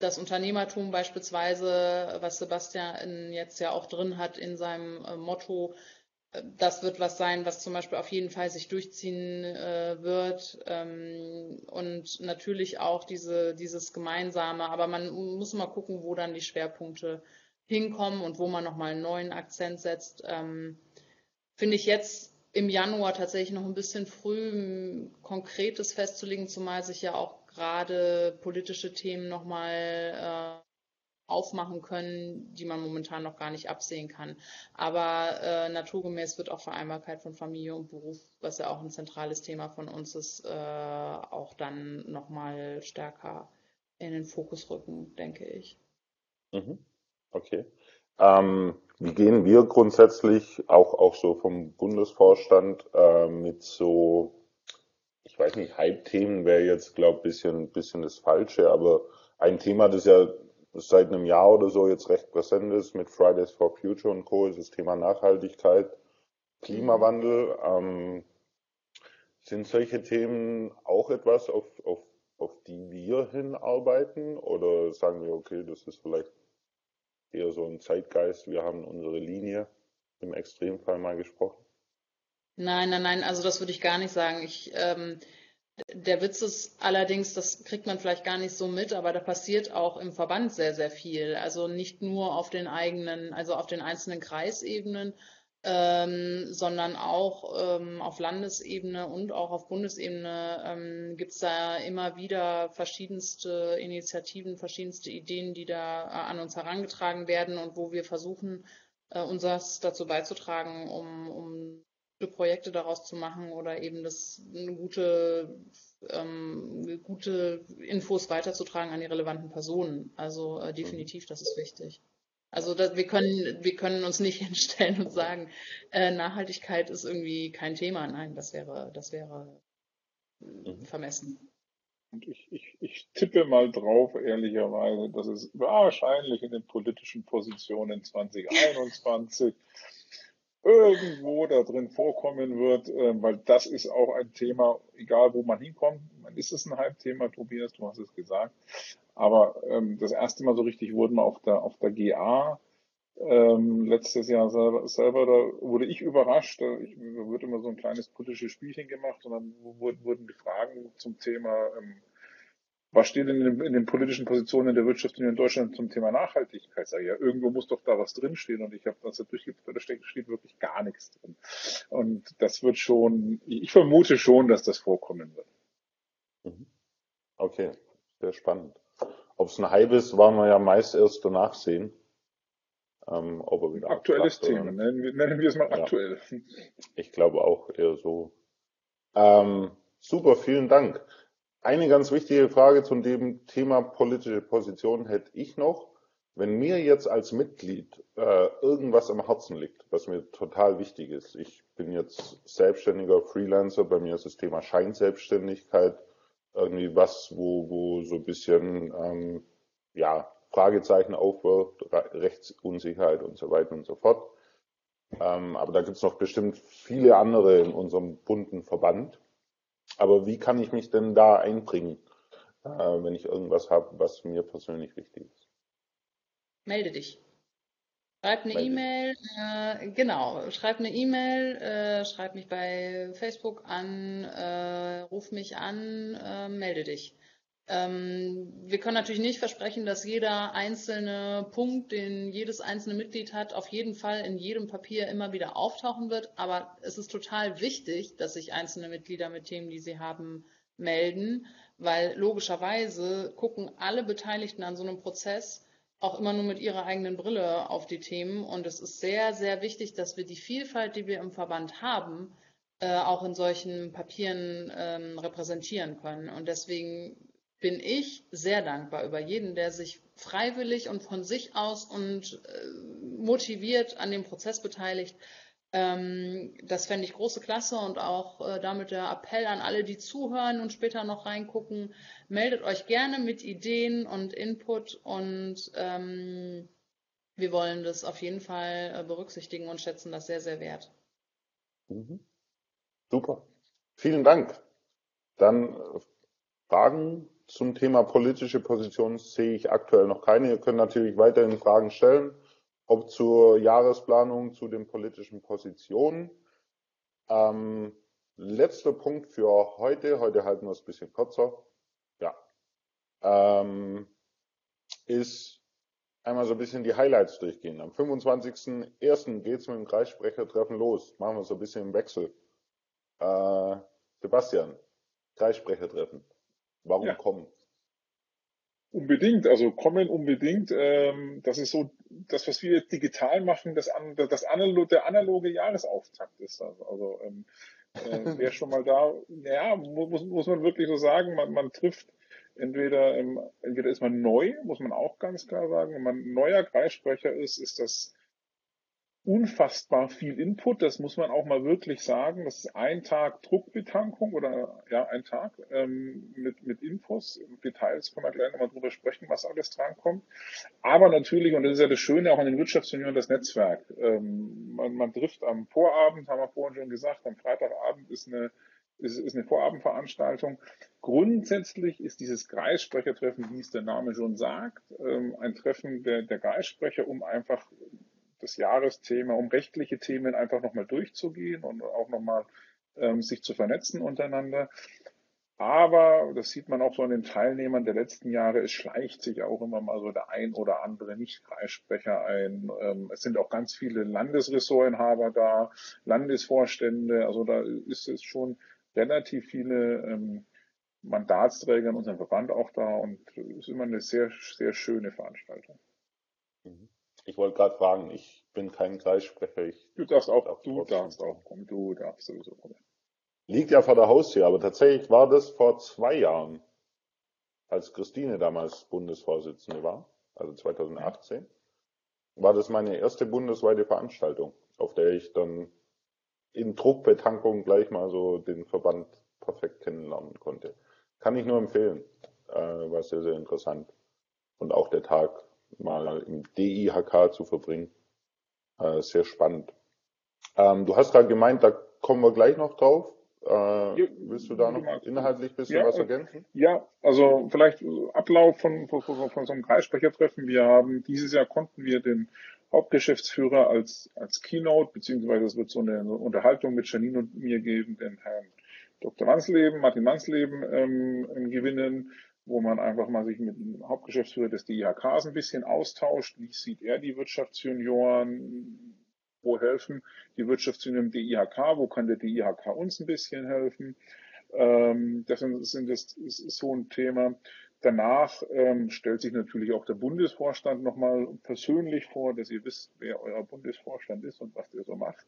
das Unternehmertum beispielsweise, was Sebastian jetzt ja auch drin hat in seinem äh, Motto, das wird was sein, was zum Beispiel auf jeden Fall sich durchziehen äh, wird. Ähm, und natürlich auch diese, dieses Gemeinsame. Aber man muss mal gucken, wo dann die Schwerpunkte hinkommen und wo man nochmal einen neuen Akzent setzt. Ähm, Finde ich jetzt im Januar tatsächlich noch ein bisschen früh, Konkretes festzulegen, zumal sich ja auch gerade politische Themen nochmal äh, aufmachen können, die man momentan noch gar nicht absehen kann. Aber äh, naturgemäß wird auch Vereinbarkeit von Familie und Beruf, was ja auch ein zentrales Thema von uns ist, äh, auch dann nochmal stärker in den Fokus rücken, denke ich. Mhm. Okay. Ähm, wie gehen wir grundsätzlich auch, auch so vom Bundesvorstand äh, mit so, ich weiß nicht, Hype-Themen wäre jetzt, glaube ich, bisschen, bisschen das Falsche, aber ein Thema, das ja seit einem Jahr oder so jetzt recht präsent ist mit Fridays for Future und Co. ist das Thema Nachhaltigkeit, Klimawandel. Ähm, sind solche Themen auch etwas, auf, auf, auf die wir hinarbeiten? Oder sagen wir, okay, das ist vielleicht eher so ein Zeitgeist, wir haben unsere Linie im Extremfall mal gesprochen? Nein, nein, nein, also das würde ich gar nicht sagen. Ich ähm, der Witz ist allerdings, das kriegt man vielleicht gar nicht so mit, aber da passiert auch im Verband sehr, sehr viel. Also nicht nur auf den eigenen, also auf den einzelnen Kreisebenen, ähm, sondern auch ähm, auf Landesebene und auch auf Bundesebene ähm, gibt es da immer wieder verschiedenste Initiativen, verschiedenste Ideen, die da äh, an uns herangetragen werden und wo wir versuchen, äh, unseres dazu beizutragen, um, um Projekte daraus zu machen oder eben das eine gute, ähm, gute Infos weiterzutragen an die relevanten Personen. Also äh, definitiv, das ist wichtig. Also das, wir können wir können uns nicht hinstellen und sagen, äh, Nachhaltigkeit ist irgendwie kein Thema. Nein, das wäre das wäre mhm. vermessen. Und ich, ich, ich tippe mal drauf, ehrlicherweise, dass es wahrscheinlich in den politischen Positionen 2021 irgendwo da drin vorkommen wird, äh, weil das ist auch ein Thema, egal wo man hinkommt. Man ist es ein Halbthema, Tobias, du hast es gesagt. Aber ähm, das erste Mal so richtig wurden auf der auf der GA ähm, letztes Jahr selber, selber, da wurde ich überrascht. Da, ich, wird immer so ein kleines politisches Spielchen gemacht und dann wurden die Fragen zum Thema ähm, was steht denn in den, in den politischen Positionen der Wirtschaftsunion in Deutschland zum Thema Nachhaltigkeit? Sag ich, ja, irgendwo muss doch da was drinstehen und ich habe das da durchgeblättert, da steht, wirklich gar nichts drin. Und das wird schon, ich vermute schon, dass das vorkommen wird. Mhm. Okay, sehr spannend. Ob es ein Hype ist, wollen wir ja meist erst danach sehen. Ähm, ob er wieder Aktuelles Thema, nennen wir, nennen wir es mal aktuell. Ja, ich glaube auch eher so. Ähm, super, vielen Dank. Eine ganz wichtige Frage zu dem Thema politische Position hätte ich noch. Wenn mir jetzt als Mitglied äh, irgendwas am Herzen liegt, was mir total wichtig ist, ich bin jetzt selbstständiger Freelancer, bei mir ist das Thema Scheinselbstständigkeit irgendwie was, wo, wo so ein bisschen ähm, ja, Fragezeichen aufwirft, Rechtsunsicherheit und so weiter und so fort. Ähm, aber da gibt es noch bestimmt viele andere in unserem bunten Verband. Aber wie kann ich mich denn da einbringen, äh, wenn ich irgendwas habe, was mir persönlich wichtig ist? Melde dich. Schreib eine E-Mail, äh, genau, schreib eine E-Mail, äh, schreib mich bei Facebook an, äh, ruf mich an, äh, melde dich. Ähm, wir können natürlich nicht versprechen, dass jeder einzelne Punkt, den jedes einzelne Mitglied hat, auf jeden Fall in jedem Papier immer wieder auftauchen wird. Aber es ist total wichtig, dass sich einzelne Mitglieder mit Themen, die sie haben, melden, weil logischerweise gucken alle Beteiligten an so einem Prozess auch immer nur mit ihrer eigenen Brille auf die Themen. Und es ist sehr, sehr wichtig, dass wir die Vielfalt, die wir im Verband haben, äh, auch in solchen Papieren ähm, repräsentieren können. Und deswegen bin ich sehr dankbar über jeden, der sich freiwillig und von sich aus und äh, motiviert an dem Prozess beteiligt. Ähm, das fände ich große Klasse und auch äh, damit der Appell an alle, die zuhören und später noch reingucken. Meldet euch gerne mit Ideen und Input und ähm, wir wollen das auf jeden Fall äh, berücksichtigen und schätzen das sehr, sehr wert. Mhm. Super. Vielen Dank. Dann äh, Fragen zum Thema politische Position sehe ich aktuell noch keine. Ihr könnt natürlich weiterhin Fragen stellen ob zur Jahresplanung, zu den politischen Positionen. Ähm, letzter Punkt für heute, heute halten wir es ein bisschen kürzer, ja, ähm, ist einmal so ein bisschen die Highlights durchgehen. Am 25.01. geht's mit dem Kreissprechertreffen los. Machen wir so ein bisschen im Wechsel. Äh, Sebastian, Kreissprechertreffen. Warum ja. kommen? Unbedingt, also kommen unbedingt. Ähm, das ist so das, was wir jetzt digital machen, das, das analog, der analoge Jahresauftakt ist das. Also ähm, äh, wer schon mal da, ja, muss, muss man wirklich so sagen, man, man trifft entweder, ähm, entweder ist man neu, muss man auch ganz klar sagen, wenn man neuer Kreissprecher ist, ist das unfassbar viel Input, das muss man auch mal wirklich sagen. Das ist ein Tag Druckbetankung oder ja, ein Tag ähm, mit, mit Infos. Details können wir gleich nochmal drüber sprechen, was alles drankommt. Aber natürlich, und das ist ja das Schöne auch an den Wirtschaftsunion, das Netzwerk. Ähm, man, man trifft am Vorabend, haben wir vorhin schon gesagt, am Freitagabend ist eine ist, ist eine Vorabendveranstaltung. Grundsätzlich ist dieses Kreissprechertreffen, wie es der Name schon sagt, ähm, ein Treffen der, der Kreissprecher, um einfach das Jahresthema, um rechtliche Themen einfach nochmal durchzugehen und auch nochmal ähm, sich zu vernetzen untereinander. Aber das sieht man auch so an den Teilnehmern der letzten Jahre, es schleicht sich auch immer mal so der ein oder andere Nicht-Kreissprecher ein. Ähm, es sind auch ganz viele Landesressortinhaber da, Landesvorstände, also da ist es schon relativ viele ähm, Mandatsträger in unserem Verband auch da und es ist immer eine sehr, sehr schöne Veranstaltung. Mhm. Ich wollte gerade fragen, ich bin kein Kreissprecher. Ich du darfst auch, darf du darfst auch kommen, du darfst sowieso kommen. Liegt ja vor der Haustür, aber tatsächlich war das vor zwei Jahren, als Christine damals Bundesvorsitzende war, also 2018, war das meine erste bundesweite Veranstaltung, auf der ich dann in Druckbetankung gleich mal so den Verband perfekt kennenlernen konnte. Kann ich nur empfehlen. Äh, war sehr, sehr interessant. Und auch der Tag mal im DIHK zu verbringen. Äh, sehr spannend. Ähm, du hast gerade gemeint, da kommen wir gleich noch drauf. Äh, ja, willst du da noch inhaltlich ein bisschen ja, was ergänzen? Ja, also vielleicht Ablauf von, von, von, von so einem Kreissprechertreffen. Wir haben dieses Jahr konnten wir den Hauptgeschäftsführer als, als Keynote, beziehungsweise es wird so eine, Unterhaltung mit Janine und mir geben, den Herrn Dr. Mansleben, Martin Mansleben ähm, gewinnen wo man einfach mal sich mit dem Hauptgeschäftsführer des DIHKs ein bisschen austauscht. Wie sieht er die Wirtschaftsjunioren? Wo helfen die Wirtschaftsjunioren im DIHK? Wo kann der DIHK uns ein bisschen helfen? Ähm, das das ist so ein Thema. Danach ähm, stellt sich natürlich auch der Bundesvorstand nochmal persönlich vor, dass ihr wisst, wer euer Bundesvorstand ist und was der so macht.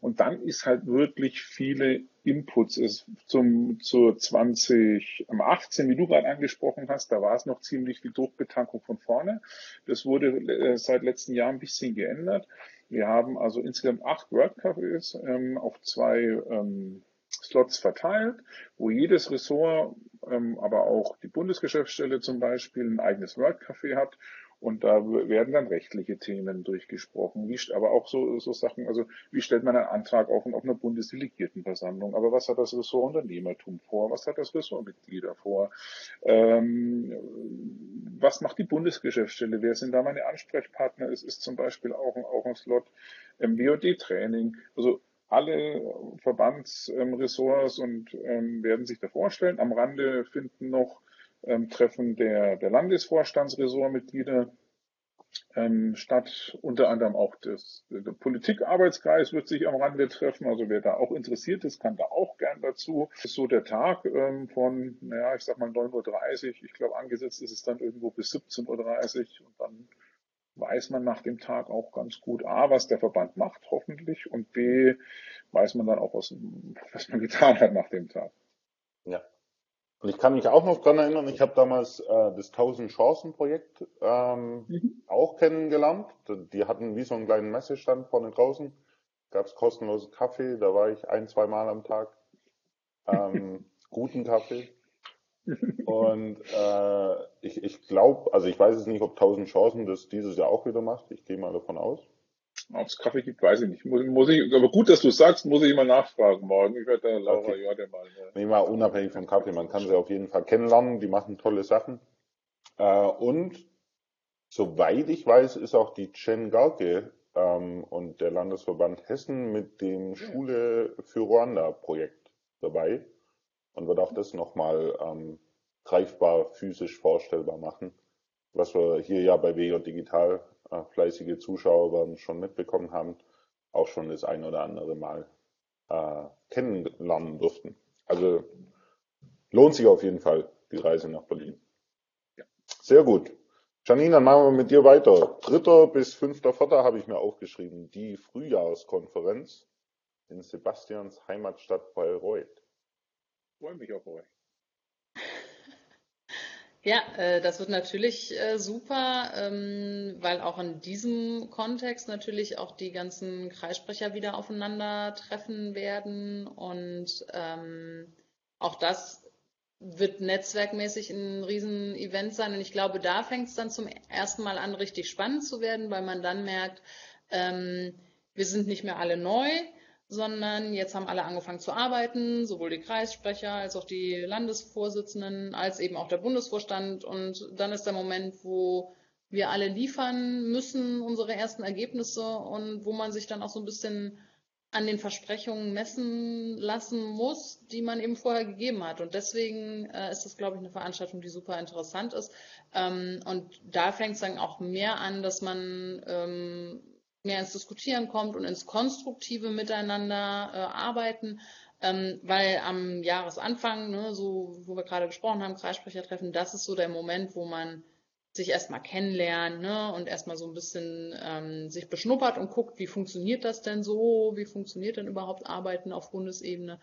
Und dann ist halt wirklich viele Inputs. Es zum, zur 2018, wie du gerade angesprochen hast, da war es noch ziemlich die Druckbetankung von vorne. Das wurde äh, seit letzten Jahr ein bisschen geändert. Wir haben also insgesamt acht Wordcafés ähm, auf zwei ähm, Slots verteilt, wo jedes Ressort, ähm, aber auch die Bundesgeschäftsstelle zum Beispiel ein eigenes Wordcafé hat. Und da werden dann rechtliche Themen durchgesprochen, wie, aber auch so, so Sachen, also wie stellt man einen Antrag auf, auf einer Bundesdelegiertenversammlung, aber was hat das Ressort Unternehmertum vor, was hat das Ressort Mitglieder vor, ähm, was macht die Bundesgeschäftsstelle, wer sind da meine Ansprechpartner, es ist zum Beispiel auch, auch ein Slot im WOD-Training, also alle Verbandsressorts und ähm, werden sich da vorstellen. Am Rande finden noch ähm, Treffen der, der Landesvorstandsressortmitglieder ähm, statt. Unter anderem auch das, der Politikarbeitskreis wird sich am Rande treffen. Also wer da auch interessiert ist, kann da auch gern dazu. Das ist so der Tag ähm, von, naja, ich sag mal 9.30 Uhr. Ich glaube, angesetzt ist es dann irgendwo bis 17.30 Uhr und dann weiß man nach dem Tag auch ganz gut A, was der Verband macht, hoffentlich, und B, weiß man dann auch, was, was man getan hat nach dem Tag. Ja. Und ich kann mich auch noch dran erinnern, ich habe damals äh, das 1000 Chancen Projekt ähm, mhm. auch kennengelernt. Die hatten wie so einen kleinen Messestand vorne draußen. Gab es kostenloses Kaffee, da war ich ein, zwei Mal am Tag. Ähm, guten Kaffee. Und äh, ich, ich glaube, also ich weiß es nicht, ob 1000 Chancen das dieses Jahr auch wieder macht. Ich gehe mal davon aus. Ob es Kaffee gibt, weiß ich nicht. Muss, muss ich, aber gut, dass du sagst, muss ich mal nachfragen morgen. Ich werde da Laura okay. Jorde mal. Ja. Nee, mal unabhängig vom Kaffee. Man kann sie auf jeden Fall kennenlernen. Die machen tolle Sachen. Äh, und soweit ich weiß, ist auch die Chen Garke ähm, und der Landesverband Hessen mit dem Schule für Ruanda Projekt dabei und wird auch das nochmal ähm, greifbar, physisch vorstellbar machen, was wir hier ja bei WJ Digital äh, fleißige Zuschauer werden schon mitbekommen haben, auch schon das ein oder andere Mal äh, kennenlernen durften. Also lohnt sich auf jeden Fall die Reise nach Berlin. Ja. Sehr gut. Janine, dann machen wir mit dir weiter. Dritter bis fünfter Vierter habe ich mir aufgeschrieben. Die Frühjahrskonferenz in Sebastians Heimatstadt Bayreuth. Freue mich auf euch. Ja, äh, das wird natürlich äh, super, ähm, weil auch in diesem Kontext natürlich auch die ganzen Kreissprecher wieder aufeinandertreffen werden. Und ähm, auch das wird netzwerkmäßig ein Riesen-Event sein. Und ich glaube, da fängt es dann zum ersten Mal an, richtig spannend zu werden, weil man dann merkt, ähm, wir sind nicht mehr alle neu, sondern jetzt haben alle angefangen zu arbeiten, sowohl die Kreissprecher als auch die Landesvorsitzenden, als eben auch der Bundesvorstand. Und dann ist der Moment, wo wir alle liefern müssen, unsere ersten Ergebnisse und wo man sich dann auch so ein bisschen an den Versprechungen messen lassen muss, die man eben vorher gegeben hat. Und deswegen äh, ist das, glaube ich, eine Veranstaltung, die super interessant ist. Ähm, und da fängt es dann auch mehr an, dass man ähm, mehr ins Diskutieren kommt und ins konstruktive Miteinander äh, arbeiten, ähm, weil am Jahresanfang, ne, so wo wir gerade gesprochen haben, Kreissprechertreffen, das ist so der Moment, wo man sich erstmal kennenlernt ne, und erstmal so ein bisschen ähm, sich beschnuppert und guckt, wie funktioniert das denn so, wie funktioniert denn überhaupt Arbeiten auf Bundesebene.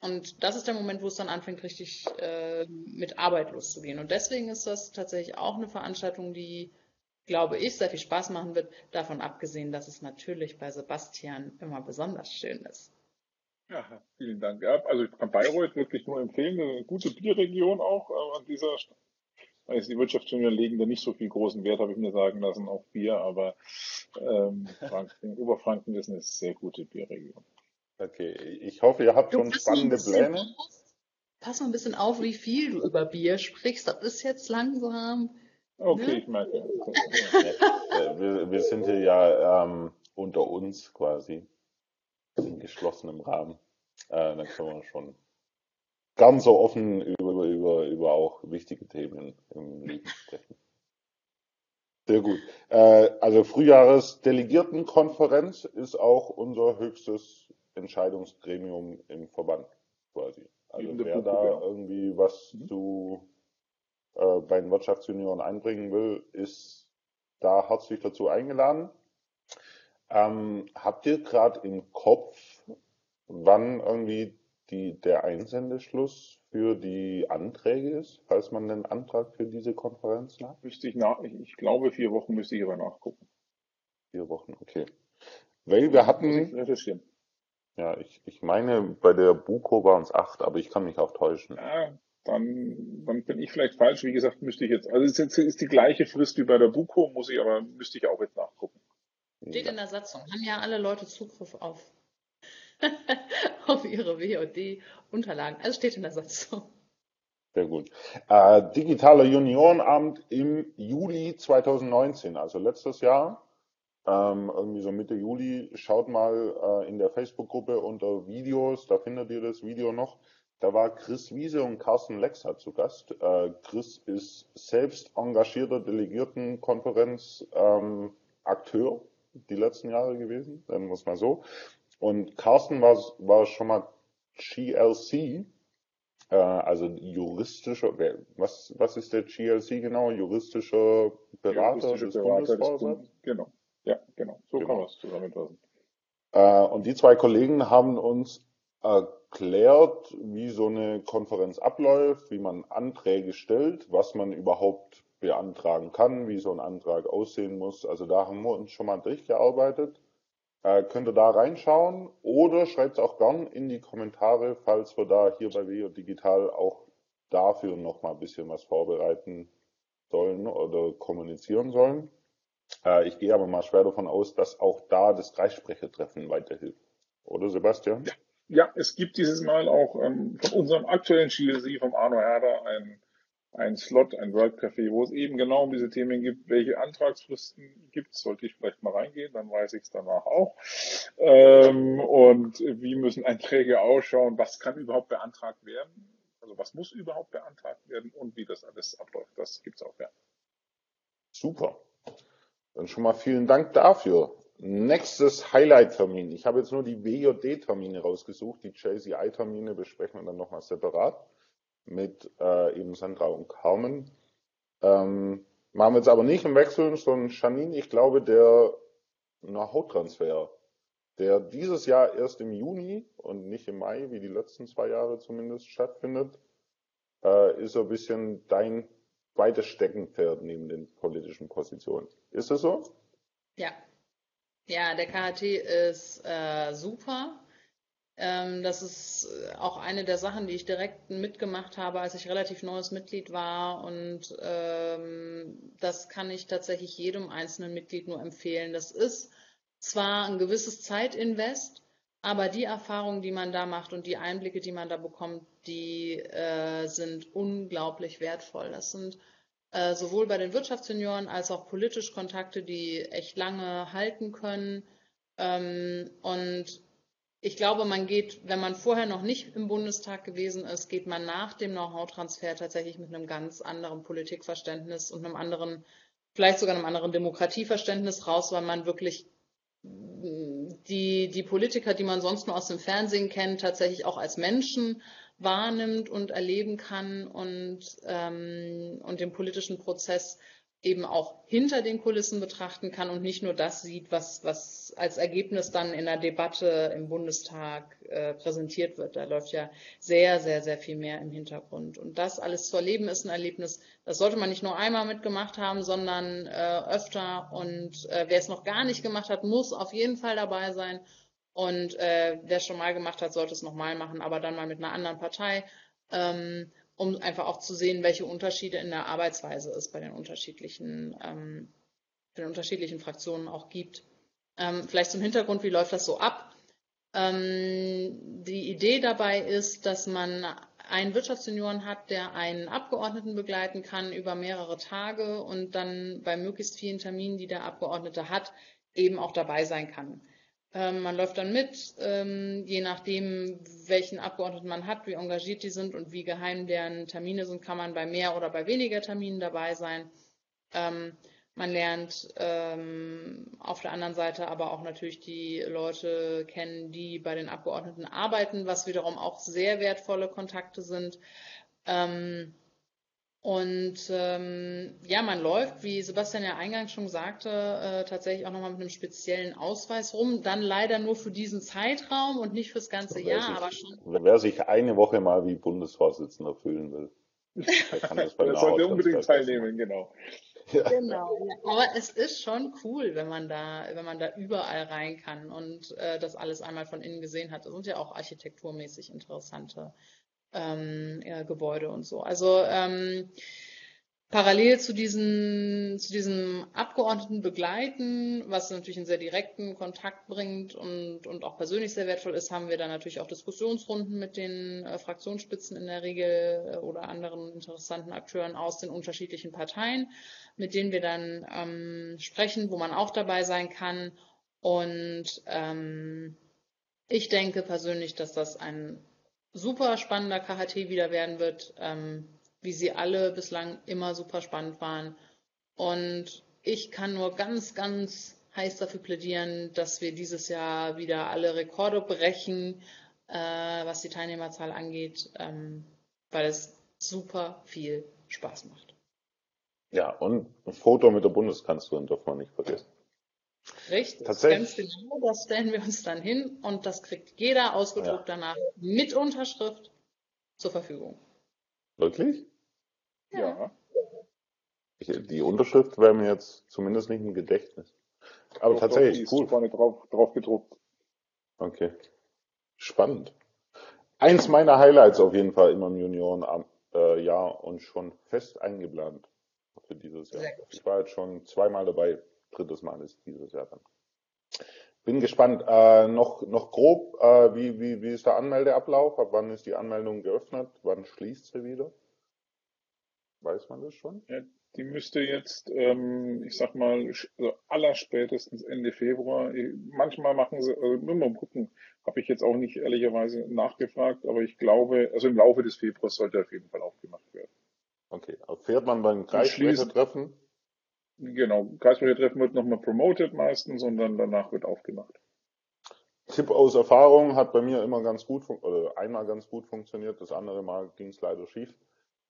Und das ist der Moment, wo es dann anfängt, richtig äh, mit Arbeit loszugehen. Und deswegen ist das tatsächlich auch eine Veranstaltung, die glaube ich, sehr viel Spaß machen wird, davon abgesehen, dass es natürlich bei Sebastian immer besonders schön ist. Ja, vielen Dank. Ja, also ich kann Bayreuth wirklich nur empfehlen, eine gute Bierregion auch äh, an dieser Stelle. Also die Wirtschaftsunion legen da nicht so viel großen Wert, habe ich mir sagen lassen, auf Bier, aber ähm, Franken, Oberfranken ist eine sehr gute Bierregion. Okay, ich hoffe, ihr habt du, schon spannende Pläne. Auf, pass mal ein bisschen auf, wie viel du über Bier sprichst. Das ist jetzt langsam Okay, ne? ich merke. wir, wir sind hier ja ähm, unter uns quasi in geschlossenem Rahmen. Äh, dann können wir schon ganz so offen über, über, über auch wichtige Themen im Leben sprechen. Sehr gut. Äh, also Frühjahresdelegiertenkonferenz ist auch unser höchstes Entscheidungsgremium im Verband quasi. Also wer da irgendwie was mhm. zu äh, bei den Wirtschaftsjunioren einbringen will, ist da herzlich dazu eingeladen. Ähm, habt ihr gerade im Kopf, wann irgendwie die, der Einsendeschluss für die Anträge ist, falls man einen Antrag für diese Konferenz hat? Müsste ich nach, ich, ich glaube, vier Wochen müsste ich aber nachgucken. Vier Wochen, okay. Weil wir hatten. Ich ja, ich, ich meine, bei der Buko waren es acht, aber ich kann mich auch täuschen. Ja, dann, dann bin ich vielleicht falsch. Wie gesagt, müsste ich jetzt, also es ist, ist die gleiche Frist wie bei der Buko, muss ich aber, müsste ich auch jetzt nachgucken. Steht in der Satzung. Haben ja alle Leute Zugriff auf, auf ihre WOD-Unterlagen. Also steht in der Satzung. Sehr gut. Äh, digitaler Juniorenabend im Juli 2019, also letztes Jahr. Ähm, irgendwie so Mitte Juli. Schaut mal äh, in der Facebook-Gruppe unter Videos, da findet ihr das Video noch. Da war Chris Wiese und Carsten Lexer zu Gast. Äh, Chris ist selbst engagierter Delegiertenkonferenz-Akteur ähm, die letzten Jahre gewesen, dann muss man so. Und Carsten war, war schon mal GLC, äh, also juristischer, was, was ist der GLC genau? Juristischer Berater Juristische des Berater? Des genau. Ja, genau. So Genau. kann man es zusammenfassen. Äh, und die zwei Kollegen haben uns erklärt, wie so eine Konferenz abläuft, wie man Anträge stellt, was man überhaupt beantragen kann, wie so ein Antrag aussehen muss. Also da haben wir uns schon mal durchgearbeitet. Äh, könnt ihr da reinschauen oder schreibt es auch gern in die Kommentare, falls wir da hier bei Veo Digital auch dafür noch mal ein bisschen was vorbereiten sollen oder kommunizieren sollen. Äh, ich gehe aber mal schwer davon aus, dass auch da das Kreissprechertreffen weiterhilft. Oder Sebastian? Ja. Ja, es gibt dieses Mal auch ähm, von unserem aktuellen GLC, vom Arno Herder, ein, ein Slot, ein World Café, wo es eben genau um diese Themen gibt, welche Antragsfristen gibt sollte ich vielleicht mal reingehen, dann weiß ich es danach auch. Ähm, und wie müssen Einträge ausschauen, was kann überhaupt beantragt werden, also was muss überhaupt beantragt werden und wie das alles abläuft. Das gibt's auch, ja. Super. Dann schon mal vielen Dank dafür. Nächstes Highlight-Termin. Ich habe jetzt nur die WJD-Termine rausgesucht. Die JCI-Termine besprechen wir dann nochmal separat mit äh, eben Sandra und Carmen. Ähm, machen wir jetzt aber nicht im Wechseln, sondern Janine, ich glaube, der Know-how-Transfer, der dieses Jahr erst im Juni und nicht im Mai, wie die letzten zwei Jahre zumindest stattfindet, äh, ist so ein bisschen dein zweites Steckenpferd neben den politischen Positionen. Ist das so? Ja. Ja, der KHT ist äh, super. Ähm, das ist auch eine der Sachen, die ich direkt mitgemacht habe, als ich relativ neues Mitglied war. Und ähm, das kann ich tatsächlich jedem einzelnen Mitglied nur empfehlen. Das ist zwar ein gewisses Zeitinvest, aber die Erfahrungen, die man da macht und die Einblicke, die man da bekommt, die äh, sind unglaublich wertvoll. Das sind äh, sowohl bei den Wirtschaftssenioren als auch politisch Kontakte, die echt lange halten können. Ähm, und ich glaube, man geht, wenn man vorher noch nicht im Bundestag gewesen ist, geht man nach dem Know-how-Transfer tatsächlich mit einem ganz anderen Politikverständnis und einem anderen, vielleicht sogar einem anderen Demokratieverständnis raus, weil man wirklich die, die Politiker, die man sonst nur aus dem Fernsehen kennt, tatsächlich auch als Menschen wahrnimmt und erleben kann und, ähm, und den politischen Prozess eben auch hinter den Kulissen betrachten kann und nicht nur das sieht, was, was als Ergebnis dann in der Debatte im Bundestag äh, präsentiert wird. Da läuft ja sehr, sehr, sehr viel mehr im Hintergrund. Und das alles zu erleben ist ein Erlebnis, das sollte man nicht nur einmal mitgemacht haben, sondern äh, öfter. Und äh, wer es noch gar nicht gemacht hat, muss auf jeden Fall dabei sein. Und äh, wer es schon mal gemacht hat, sollte es nochmal machen, aber dann mal mit einer anderen Partei. Ähm, um einfach auch zu sehen, welche Unterschiede in der Arbeitsweise es bei den unterschiedlichen, ähm, den unterschiedlichen Fraktionen auch gibt. Ähm, vielleicht zum Hintergrund, wie läuft das so ab? Ähm, die Idee dabei ist, dass man einen Wirtschaftssenioren hat, der einen Abgeordneten begleiten kann über mehrere Tage und dann bei möglichst vielen Terminen, die der Abgeordnete hat, eben auch dabei sein kann. Ähm, man läuft dann mit, ähm, je nachdem, welchen Abgeordneten man hat, wie engagiert die sind und wie geheim deren Termine sind, kann man bei mehr oder bei weniger Terminen dabei sein. Ähm, man lernt auf der anderen Seite aber auch natürlich die Leute kennen, die bei den Abgeordneten arbeiten, was wiederum auch sehr wertvolle Kontakte sind. Und ähm, ja, man läuft, wie Sebastian ja eingangs schon sagte, äh, tatsächlich auch nochmal mit einem speziellen Ausweis rum. Dann leider nur für diesen Zeitraum und nicht fürs ganze wer Jahr, sich, aber schon. Wer sich eine Woche mal wie Bundesvorsitzender fühlen will, der kann das beim Der sollte unbedingt teilnehmen, genau. Ja. Genau. Aber es ist schon cool, wenn man da, wenn man da überall rein kann und äh, das alles einmal von innen gesehen hat. Das sind ja auch architekturmäßig interessante ähm, ja, Gebäude und so. Also ähm, parallel zu diesen zu diesem Abgeordneten begleiten, was natürlich einen sehr direkten Kontakt bringt und, und auch persönlich sehr wertvoll ist, haben wir dann natürlich auch Diskussionsrunden mit den äh, Fraktionsspitzen in der Regel äh, oder anderen interessanten Akteuren aus den unterschiedlichen Parteien, mit denen wir dann ähm, sprechen, wo man auch dabei sein kann. Und ähm, ich denke persönlich, dass das ein super spannender KHT wieder werden wird, ähm, wie sie alle bislang immer super spannend waren. Und ich kann nur ganz, ganz heiß dafür plädieren, dass wir dieses Jahr wieder alle Rekorde brechen, äh, was die Teilnehmerzahl angeht, ähm, weil es super viel Spaß macht. Ja, und ein Foto mit der Bundeskanzlerin darf man nicht vergessen. Richtig, ganz genau, das stellen wir uns dann hin und das kriegt jeder ausgedruckt ja. danach mit Unterschrift zur Verfügung. Wirklich? Ja. ja. Ich, die Unterschrift wäre mir jetzt zumindest nicht im Gedächtnis. Aber doch, tatsächlich, doch, cool. vorne drauf, drauf gedruckt. Okay. Spannend. Eins meiner Highlights auf jeden Fall immer im Juniorenjahr äh, und schon fest eingeplant für dieses Jahr. Ich war jetzt schon zweimal dabei. Drittes Mal ist dieses Jahr dann. Bin gespannt. Äh, noch, noch grob, äh, wie, wie, wie ist der Anmeldeablauf? Ab wann ist die Anmeldung geöffnet? Wann schließt sie wieder? Weiß man das schon? Ja, die müsste jetzt, ähm, ich sag mal, also allerspätestens Ende Februar. Manchmal machen sie, also mal gucken, habe ich jetzt auch nicht ehrlicherweise nachgefragt, aber ich glaube, also im Laufe des Februars sollte auf jeden Fall aufgemacht werden. Okay, fährt man beim Kreissprechertreffen? Genau, Kreissprechertreffen wird nochmal promoted meistens und dann danach wird aufgemacht. Tipp aus Erfahrung hat bei mir immer ganz gut, oder einmal ganz gut funktioniert, das andere Mal ging es leider schief.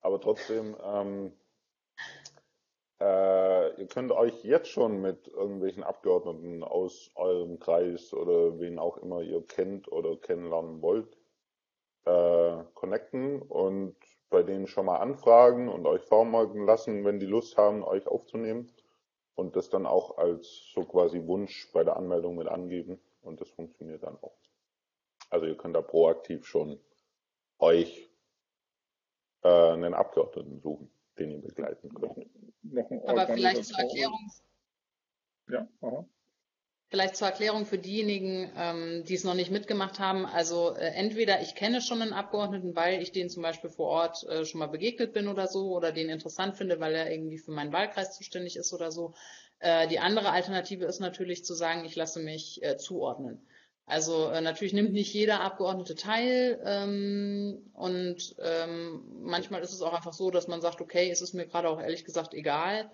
Aber trotzdem, ähm, äh, ihr könnt euch jetzt schon mit irgendwelchen Abgeordneten aus eurem Kreis oder wen auch immer ihr kennt oder kennenlernen wollt, äh, connecten und bei denen schon mal anfragen und euch vormerken lassen, wenn die Lust haben, euch aufzunehmen und das dann auch als so quasi Wunsch bei der Anmeldung mit angeben und das funktioniert dann auch. Also ihr könnt da proaktiv schon euch äh, einen Abgeordneten suchen den ihr begleiten könnt. Aber vielleicht zur Erklärung. Ja, aha. Vielleicht zur Erklärung für diejenigen, ähm, die es noch nicht mitgemacht haben. Also äh, entweder ich kenne schon einen Abgeordneten, weil ich den zum Beispiel vor Ort äh, schon mal begegnet bin oder so, oder den interessant finde, weil er irgendwie für meinen Wahlkreis zuständig ist oder so. Äh, die andere Alternative ist natürlich zu sagen, ich lasse mich äh, zuordnen. Also äh, natürlich nimmt nicht jeder Abgeordnete teil ähm, und ähm, manchmal ist es auch einfach so, dass man sagt, okay, es ist mir gerade auch ehrlich gesagt egal.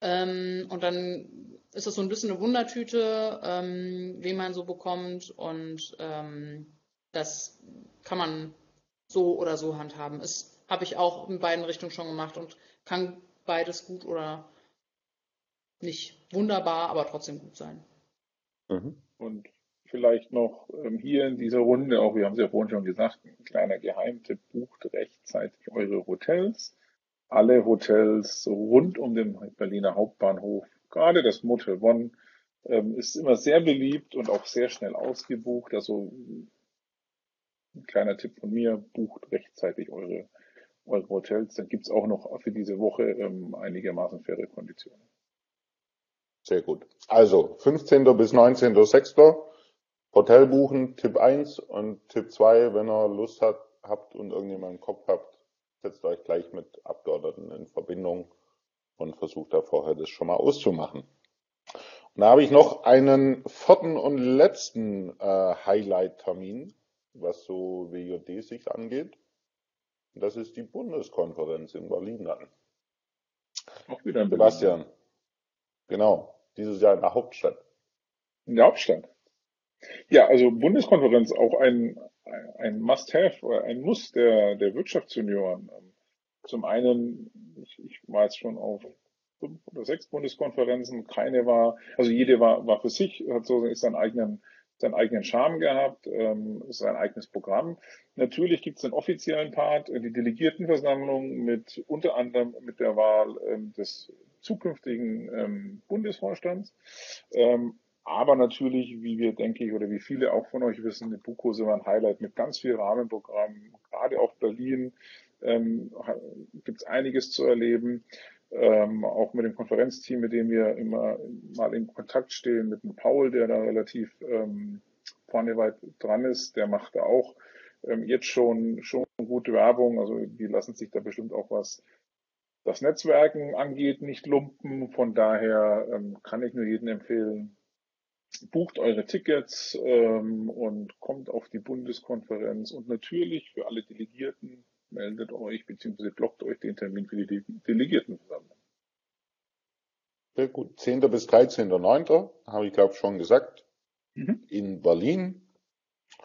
Ähm, und dann ist es so ein bisschen eine Wundertüte, ähm, wen man so bekommt und ähm, das kann man so oder so handhaben. Das habe ich auch in beiden Richtungen schon gemacht und kann beides gut oder nicht wunderbar, aber trotzdem gut sein. Mhm. Und vielleicht noch ähm, hier in dieser Runde, auch wir haben es ja vorhin schon gesagt, ein kleiner Geheimtipp, bucht rechtzeitig eure Hotels. Alle Hotels rund um den Berliner Hauptbahnhof, gerade das Motel One, ähm, ist immer sehr beliebt und auch sehr schnell ausgebucht. Also ein kleiner Tipp von mir, bucht rechtzeitig eure, eure Hotels. Dann gibt's auch noch für diese Woche ähm, einigermaßen faire Konditionen. Sehr gut. Also 15. bis 19.06. Hotel buchen, Tipp 1 und Tipp 2, wenn ihr Lust hat, habt und irgendjemand im Kopf habt, setzt euch gleich mit Abgeordneten in Verbindung und versucht da vorher das schon mal auszumachen. Und da habe ich noch einen vierten und letzten äh, Highlight-Termin, was so WJD-Sicht angeht. Und das ist die Bundeskonferenz in Berlin dann. Auch wieder in Berlin. Sebastian. Genau. Dieses Jahr in der Hauptstadt. In der Hauptstadt. Ja, also Bundeskonferenz auch ein, ein Must-Have ein Muss der, der Wirtschaftsjunioren. Zum einen, ich, ich war jetzt schon auf fünf oder sechs Bundeskonferenzen, keine war, also jede war, war für sich, hat so seinen eigenen, seinen eigenen Charme gehabt, ähm, sein eigenes Programm. Natürlich gibt es den offiziellen Part, die Delegiertenversammlung mit unter anderem mit der Wahl ähm, des zukünftigen ähm, Bundesvorstands. Ähm, aber natürlich, wie wir, denke ich, oder wie viele auch von euch wissen, die Buchkurse waren Highlight mit ganz viel Rahmenprogrammen. Gerade auch Berlin ähm, gibt es einiges zu erleben. Ähm, auch mit dem Konferenzteam, mit dem wir immer mal in Kontakt stehen, mit dem Paul, der da relativ ähm, vorne weit dran ist, der macht da auch ähm, jetzt schon, schon gute Werbung. Also die lassen sich da bestimmt auch was das Netzwerken angeht, nicht lumpen. Von daher ähm, kann ich nur jedem empfehlen, bucht eure Tickets ähm, und kommt auf die Bundeskonferenz und natürlich für alle Delegierten meldet euch bzw. blockt euch den Termin für die Delegiertenversammlung. Sehr gut. 10. bis 13.9. habe ich glaube schon gesagt. Mhm. In Berlin.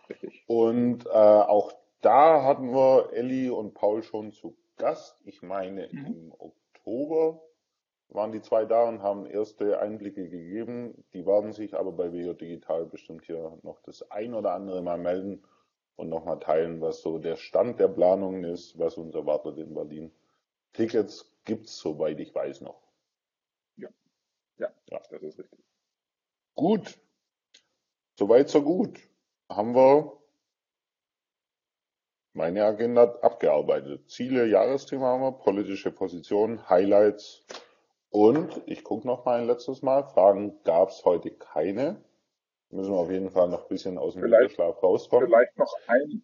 Richtig. Und äh, auch da hatten wir Elli und Paul schon zu Gast. Ich meine mhm. im Oktober waren die zwei da und haben erste Einblicke gegeben. Die werden sich aber bei Veo Digital bestimmt hier noch das ein oder andere Mal melden und nochmal teilen, was so der Stand der Planungen ist, was uns erwartet in Berlin. Tickets gibt's, soweit ich weiß, noch. Ja, ja, ja. das ist richtig. Gut. Soweit, so gut. Haben wir meine Agenda abgearbeitet. Ziele, Jahresthema haben wir, politische Position, Highlights, und ich gucke noch mal ein letztes Mal. Fragen gab es heute keine. Müssen wir auf jeden Fall noch ein bisschen aus dem Schlaf rauskommen. Vielleicht noch ein,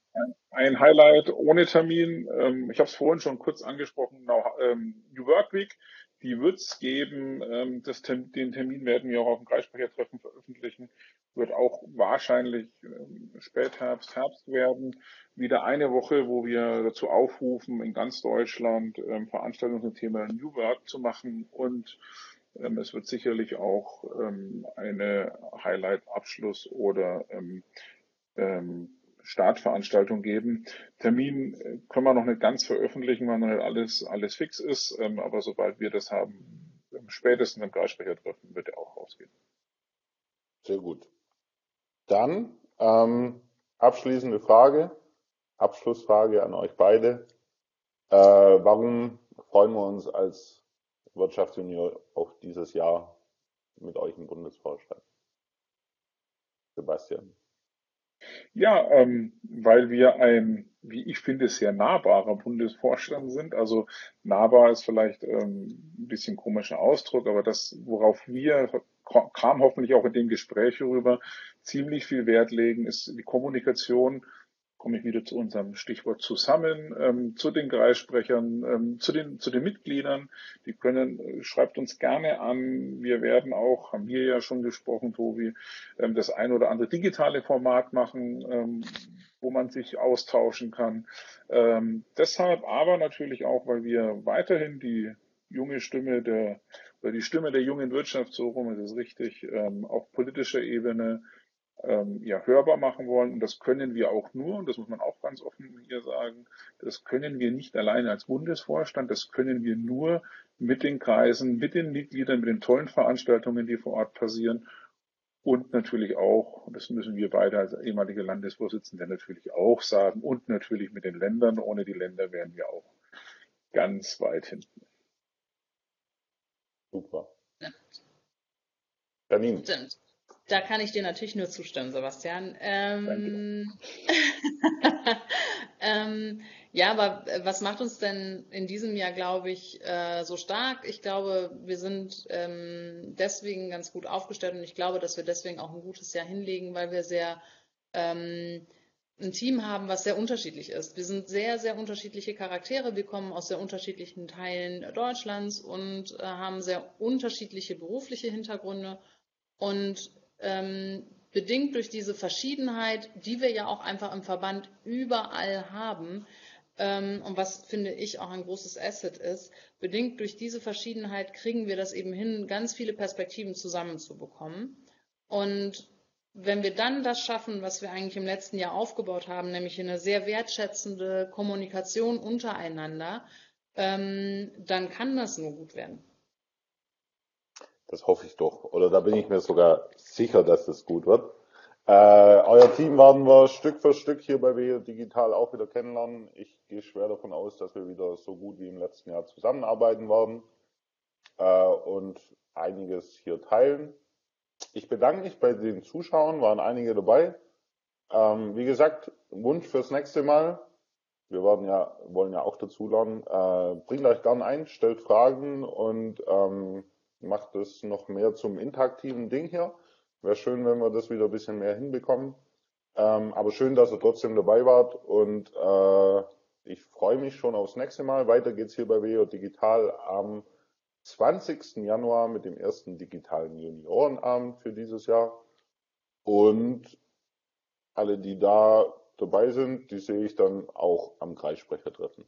ein Highlight ohne Termin. Ähm, ich habe es vorhin schon kurz angesprochen. Ähm, New Work Week die wird es geben. Ähm, das, den Termin werden wir auch auf dem Kreissprechertreffen veröffentlichen. Wird auch wahrscheinlich ähm, Spätherbst, Herbst werden. Wieder eine Woche, wo wir dazu aufrufen, in ganz Deutschland ähm, Veranstaltungen zum Thema New Work zu machen. Und ähm, es wird sicherlich auch ähm, eine Highlight-Abschluss oder ähm, ähm, Startveranstaltung geben. Termin äh, können wir noch nicht ganz veröffentlichen, weil noch nicht alles, alles fix ist, ähm, aber sobald wir das haben, spätestens im Kreissprechertreffen wird er auch rausgehen. Sehr gut. Dann ähm, abschließende Frage, Abschlussfrage an euch beide. Äh, warum freuen wir uns als Wirtschaftsjunior auf dieses Jahr mit euch im Bundesvorstand? Sebastian. Ja, ähm, weil wir ein, wie ich finde, sehr nahbarer Bundesvorstand sind. Also nahbar ist vielleicht ähm, ein bisschen komischer Ausdruck, aber das, worauf wir, kam hoffentlich auch in dem Gespräch rüber, ziemlich viel Wert legen, ist die Kommunikation komme ich wieder zu unserem Stichwort zusammen, ähm, zu den Kreissprechern, ähm, zu, den, zu den Mitgliedern. Die können, äh, schreibt uns gerne an. Wir werden auch, haben wir ja schon gesprochen, Tobi, ähm, das ein oder andere digitale Format machen, ähm, wo man sich austauschen kann. Ähm, deshalb aber natürlich auch, weil wir weiterhin die junge Stimme der, oder die Stimme der jungen Wirtschaft, so rum ist es richtig, ähm, auf politischer Ebene ähm, ja, hörbar machen wollen. Und das können wir auch nur, und das muss man auch ganz offen hier sagen, das können wir nicht alleine als Bundesvorstand, das können wir nur mit den Kreisen, mit den Mitgliedern, mit den tollen Veranstaltungen, die vor Ort passieren. Und natürlich auch, und das müssen wir beide als ehemalige Landesvorsitzende natürlich auch sagen, und natürlich mit den Ländern. Ohne die Länder wären wir auch ganz weit hinten. Super. Ja. Janine. Stimmt. Da kann ich dir natürlich nur zustimmen, Sebastian. Ähm, ähm, ja, aber was macht uns denn in diesem Jahr, glaube ich, äh, so stark? Ich glaube, wir sind ähm, deswegen ganz gut aufgestellt und ich glaube, dass wir deswegen auch ein gutes Jahr hinlegen, weil wir sehr ähm, ein Team haben, was sehr unterschiedlich ist. Wir sind sehr, sehr unterschiedliche Charaktere. Wir kommen aus sehr unterschiedlichen Teilen Deutschlands und äh, haben sehr unterschiedliche berufliche Hintergründe. Und ähm, bedingt durch diese Verschiedenheit, die wir ja auch einfach im Verband überall haben, ähm, und was finde ich auch ein großes Asset ist, bedingt durch diese Verschiedenheit kriegen wir das eben hin, ganz viele Perspektiven zusammenzubekommen. Und wenn wir dann das schaffen, was wir eigentlich im letzten Jahr aufgebaut haben, nämlich eine sehr wertschätzende Kommunikation untereinander, ähm, dann kann das nur gut werden. Das hoffe ich doch. Oder da bin ich mir sogar sicher, dass das gut wird. Äh, euer Team werden wir Stück für Stück hier bei WE Digital auch wieder kennenlernen. Ich gehe schwer davon aus, dass wir wieder so gut wie im letzten Jahr zusammenarbeiten werden äh, und einiges hier teilen. Ich bedanke mich bei den Zuschauern, waren einige dabei. Ähm, wie gesagt, Wunsch fürs nächste Mal. Wir werden ja, wollen ja auch dazu lernen. Äh, bringt euch gern ein, stellt Fragen und ähm, macht es noch mehr zum interaktiven Ding hier. Wäre schön, wenn wir das wieder ein bisschen mehr hinbekommen. Ähm, aber schön, dass ihr trotzdem dabei wart und äh, ich freue mich schon aufs nächste Mal. Weiter geht's hier bei WEO Digital am 20. Januar mit dem ersten digitalen Juniorenabend für dieses Jahr. Und alle, die da dabei sind, die sehe ich dann auch am Kreissprechertreffen.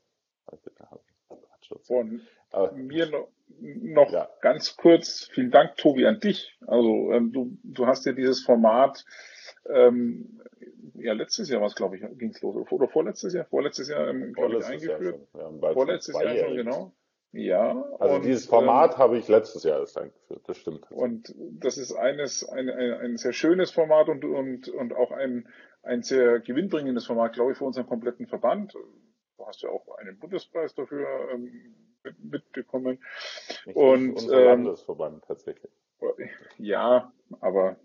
Von äh, mir noch, noch ja. ganz kurz, vielen Dank, Tobi, an dich. Also ähm, du, du hast ja dieses Format, ähm, ja letztes Jahr war es, glaube ich, ging es los. Oder vorletztes Jahr? Vorletztes Jahr, ähm, glaube ich, eingeführt. Jahr schon. Vorletztes Jahr schon, genau. Ja. Also und, dieses Format ähm, habe ich letztes Jahr erst eingeführt, das stimmt. Und das ist eines, ein, ein, ein sehr schönes Format und, und, und auch ein, ein sehr gewinnbringendes Format, glaube ich, für unseren kompletten Verband. Du hast ja auch einen Bundespreis dafür ähm, mitbekommen. Nicht und unser ähm, Landesverband tatsächlich. Ja, aber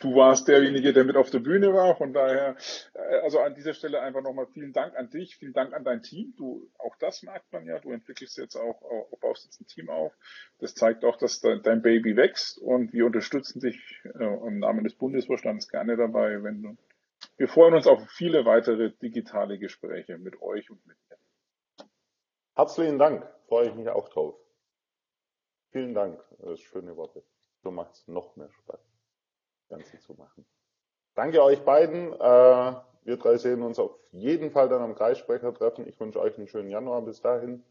du warst derjenige, der mit auf der Bühne war. Von daher, äh, also an dieser Stelle einfach nochmal vielen Dank an dich, vielen Dank an dein Team. Du, auch das merkt man ja. Du entwickelst jetzt auch, auch baust jetzt ein Team auf. Das zeigt auch, dass dein Baby wächst und wir unterstützen dich äh, im Namen des Bundesvorstands gerne dabei, wenn du. Wir freuen uns auf viele weitere digitale Gespräche mit euch und mit mir. Herzlichen Dank. Freue ich mich auch drauf. Vielen Dank. Das ist schöne Worte. So macht es noch mehr Spaß. Ganze zu machen. Danke euch beiden. Äh, wir drei sehen uns auf jeden Fall dann am Kreissprechertreffen. Ich wünsche euch einen schönen Januar bis dahin.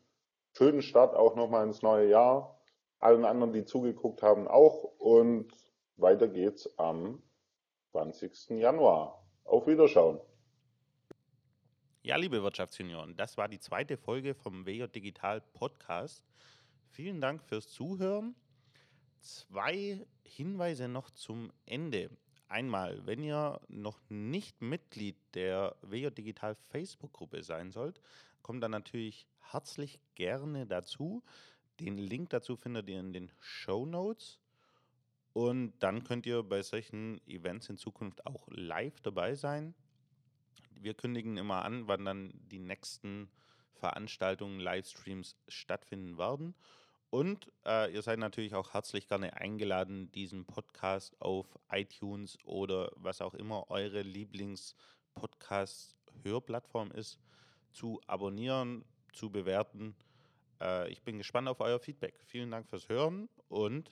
Schönen Start auch nochmal ins neue Jahr. Allen anderen, die zugeguckt haben, auch. Und weiter geht's am 20. Januar. Auf Wiederschauen. Ja, liebe Wirtschaftsjunioren, das war die zweite Folge vom WJ Digital Podcast. Vielen Dank fürs Zuhören. Zwei Hinweise noch zum Ende. Einmal, wenn ihr noch nicht Mitglied der WJ Digital Facebook-Gruppe sein sollt, kommt dann natürlich herzlich gerne dazu. Den Link dazu findet ihr in den Show Notes. Und dann könnt ihr bei solchen Events in Zukunft auch live dabei sein. Wir kündigen immer an, wann dann die nächsten Veranstaltungen, Livestreams stattfinden werden. Und äh, ihr seid natürlich auch herzlich gerne eingeladen, diesen Podcast auf iTunes oder was auch immer eure Lieblings-Podcast-Hörplattform ist, zu abonnieren, zu bewerten. Äh, ich bin gespannt auf euer Feedback. Vielen Dank fürs Hören und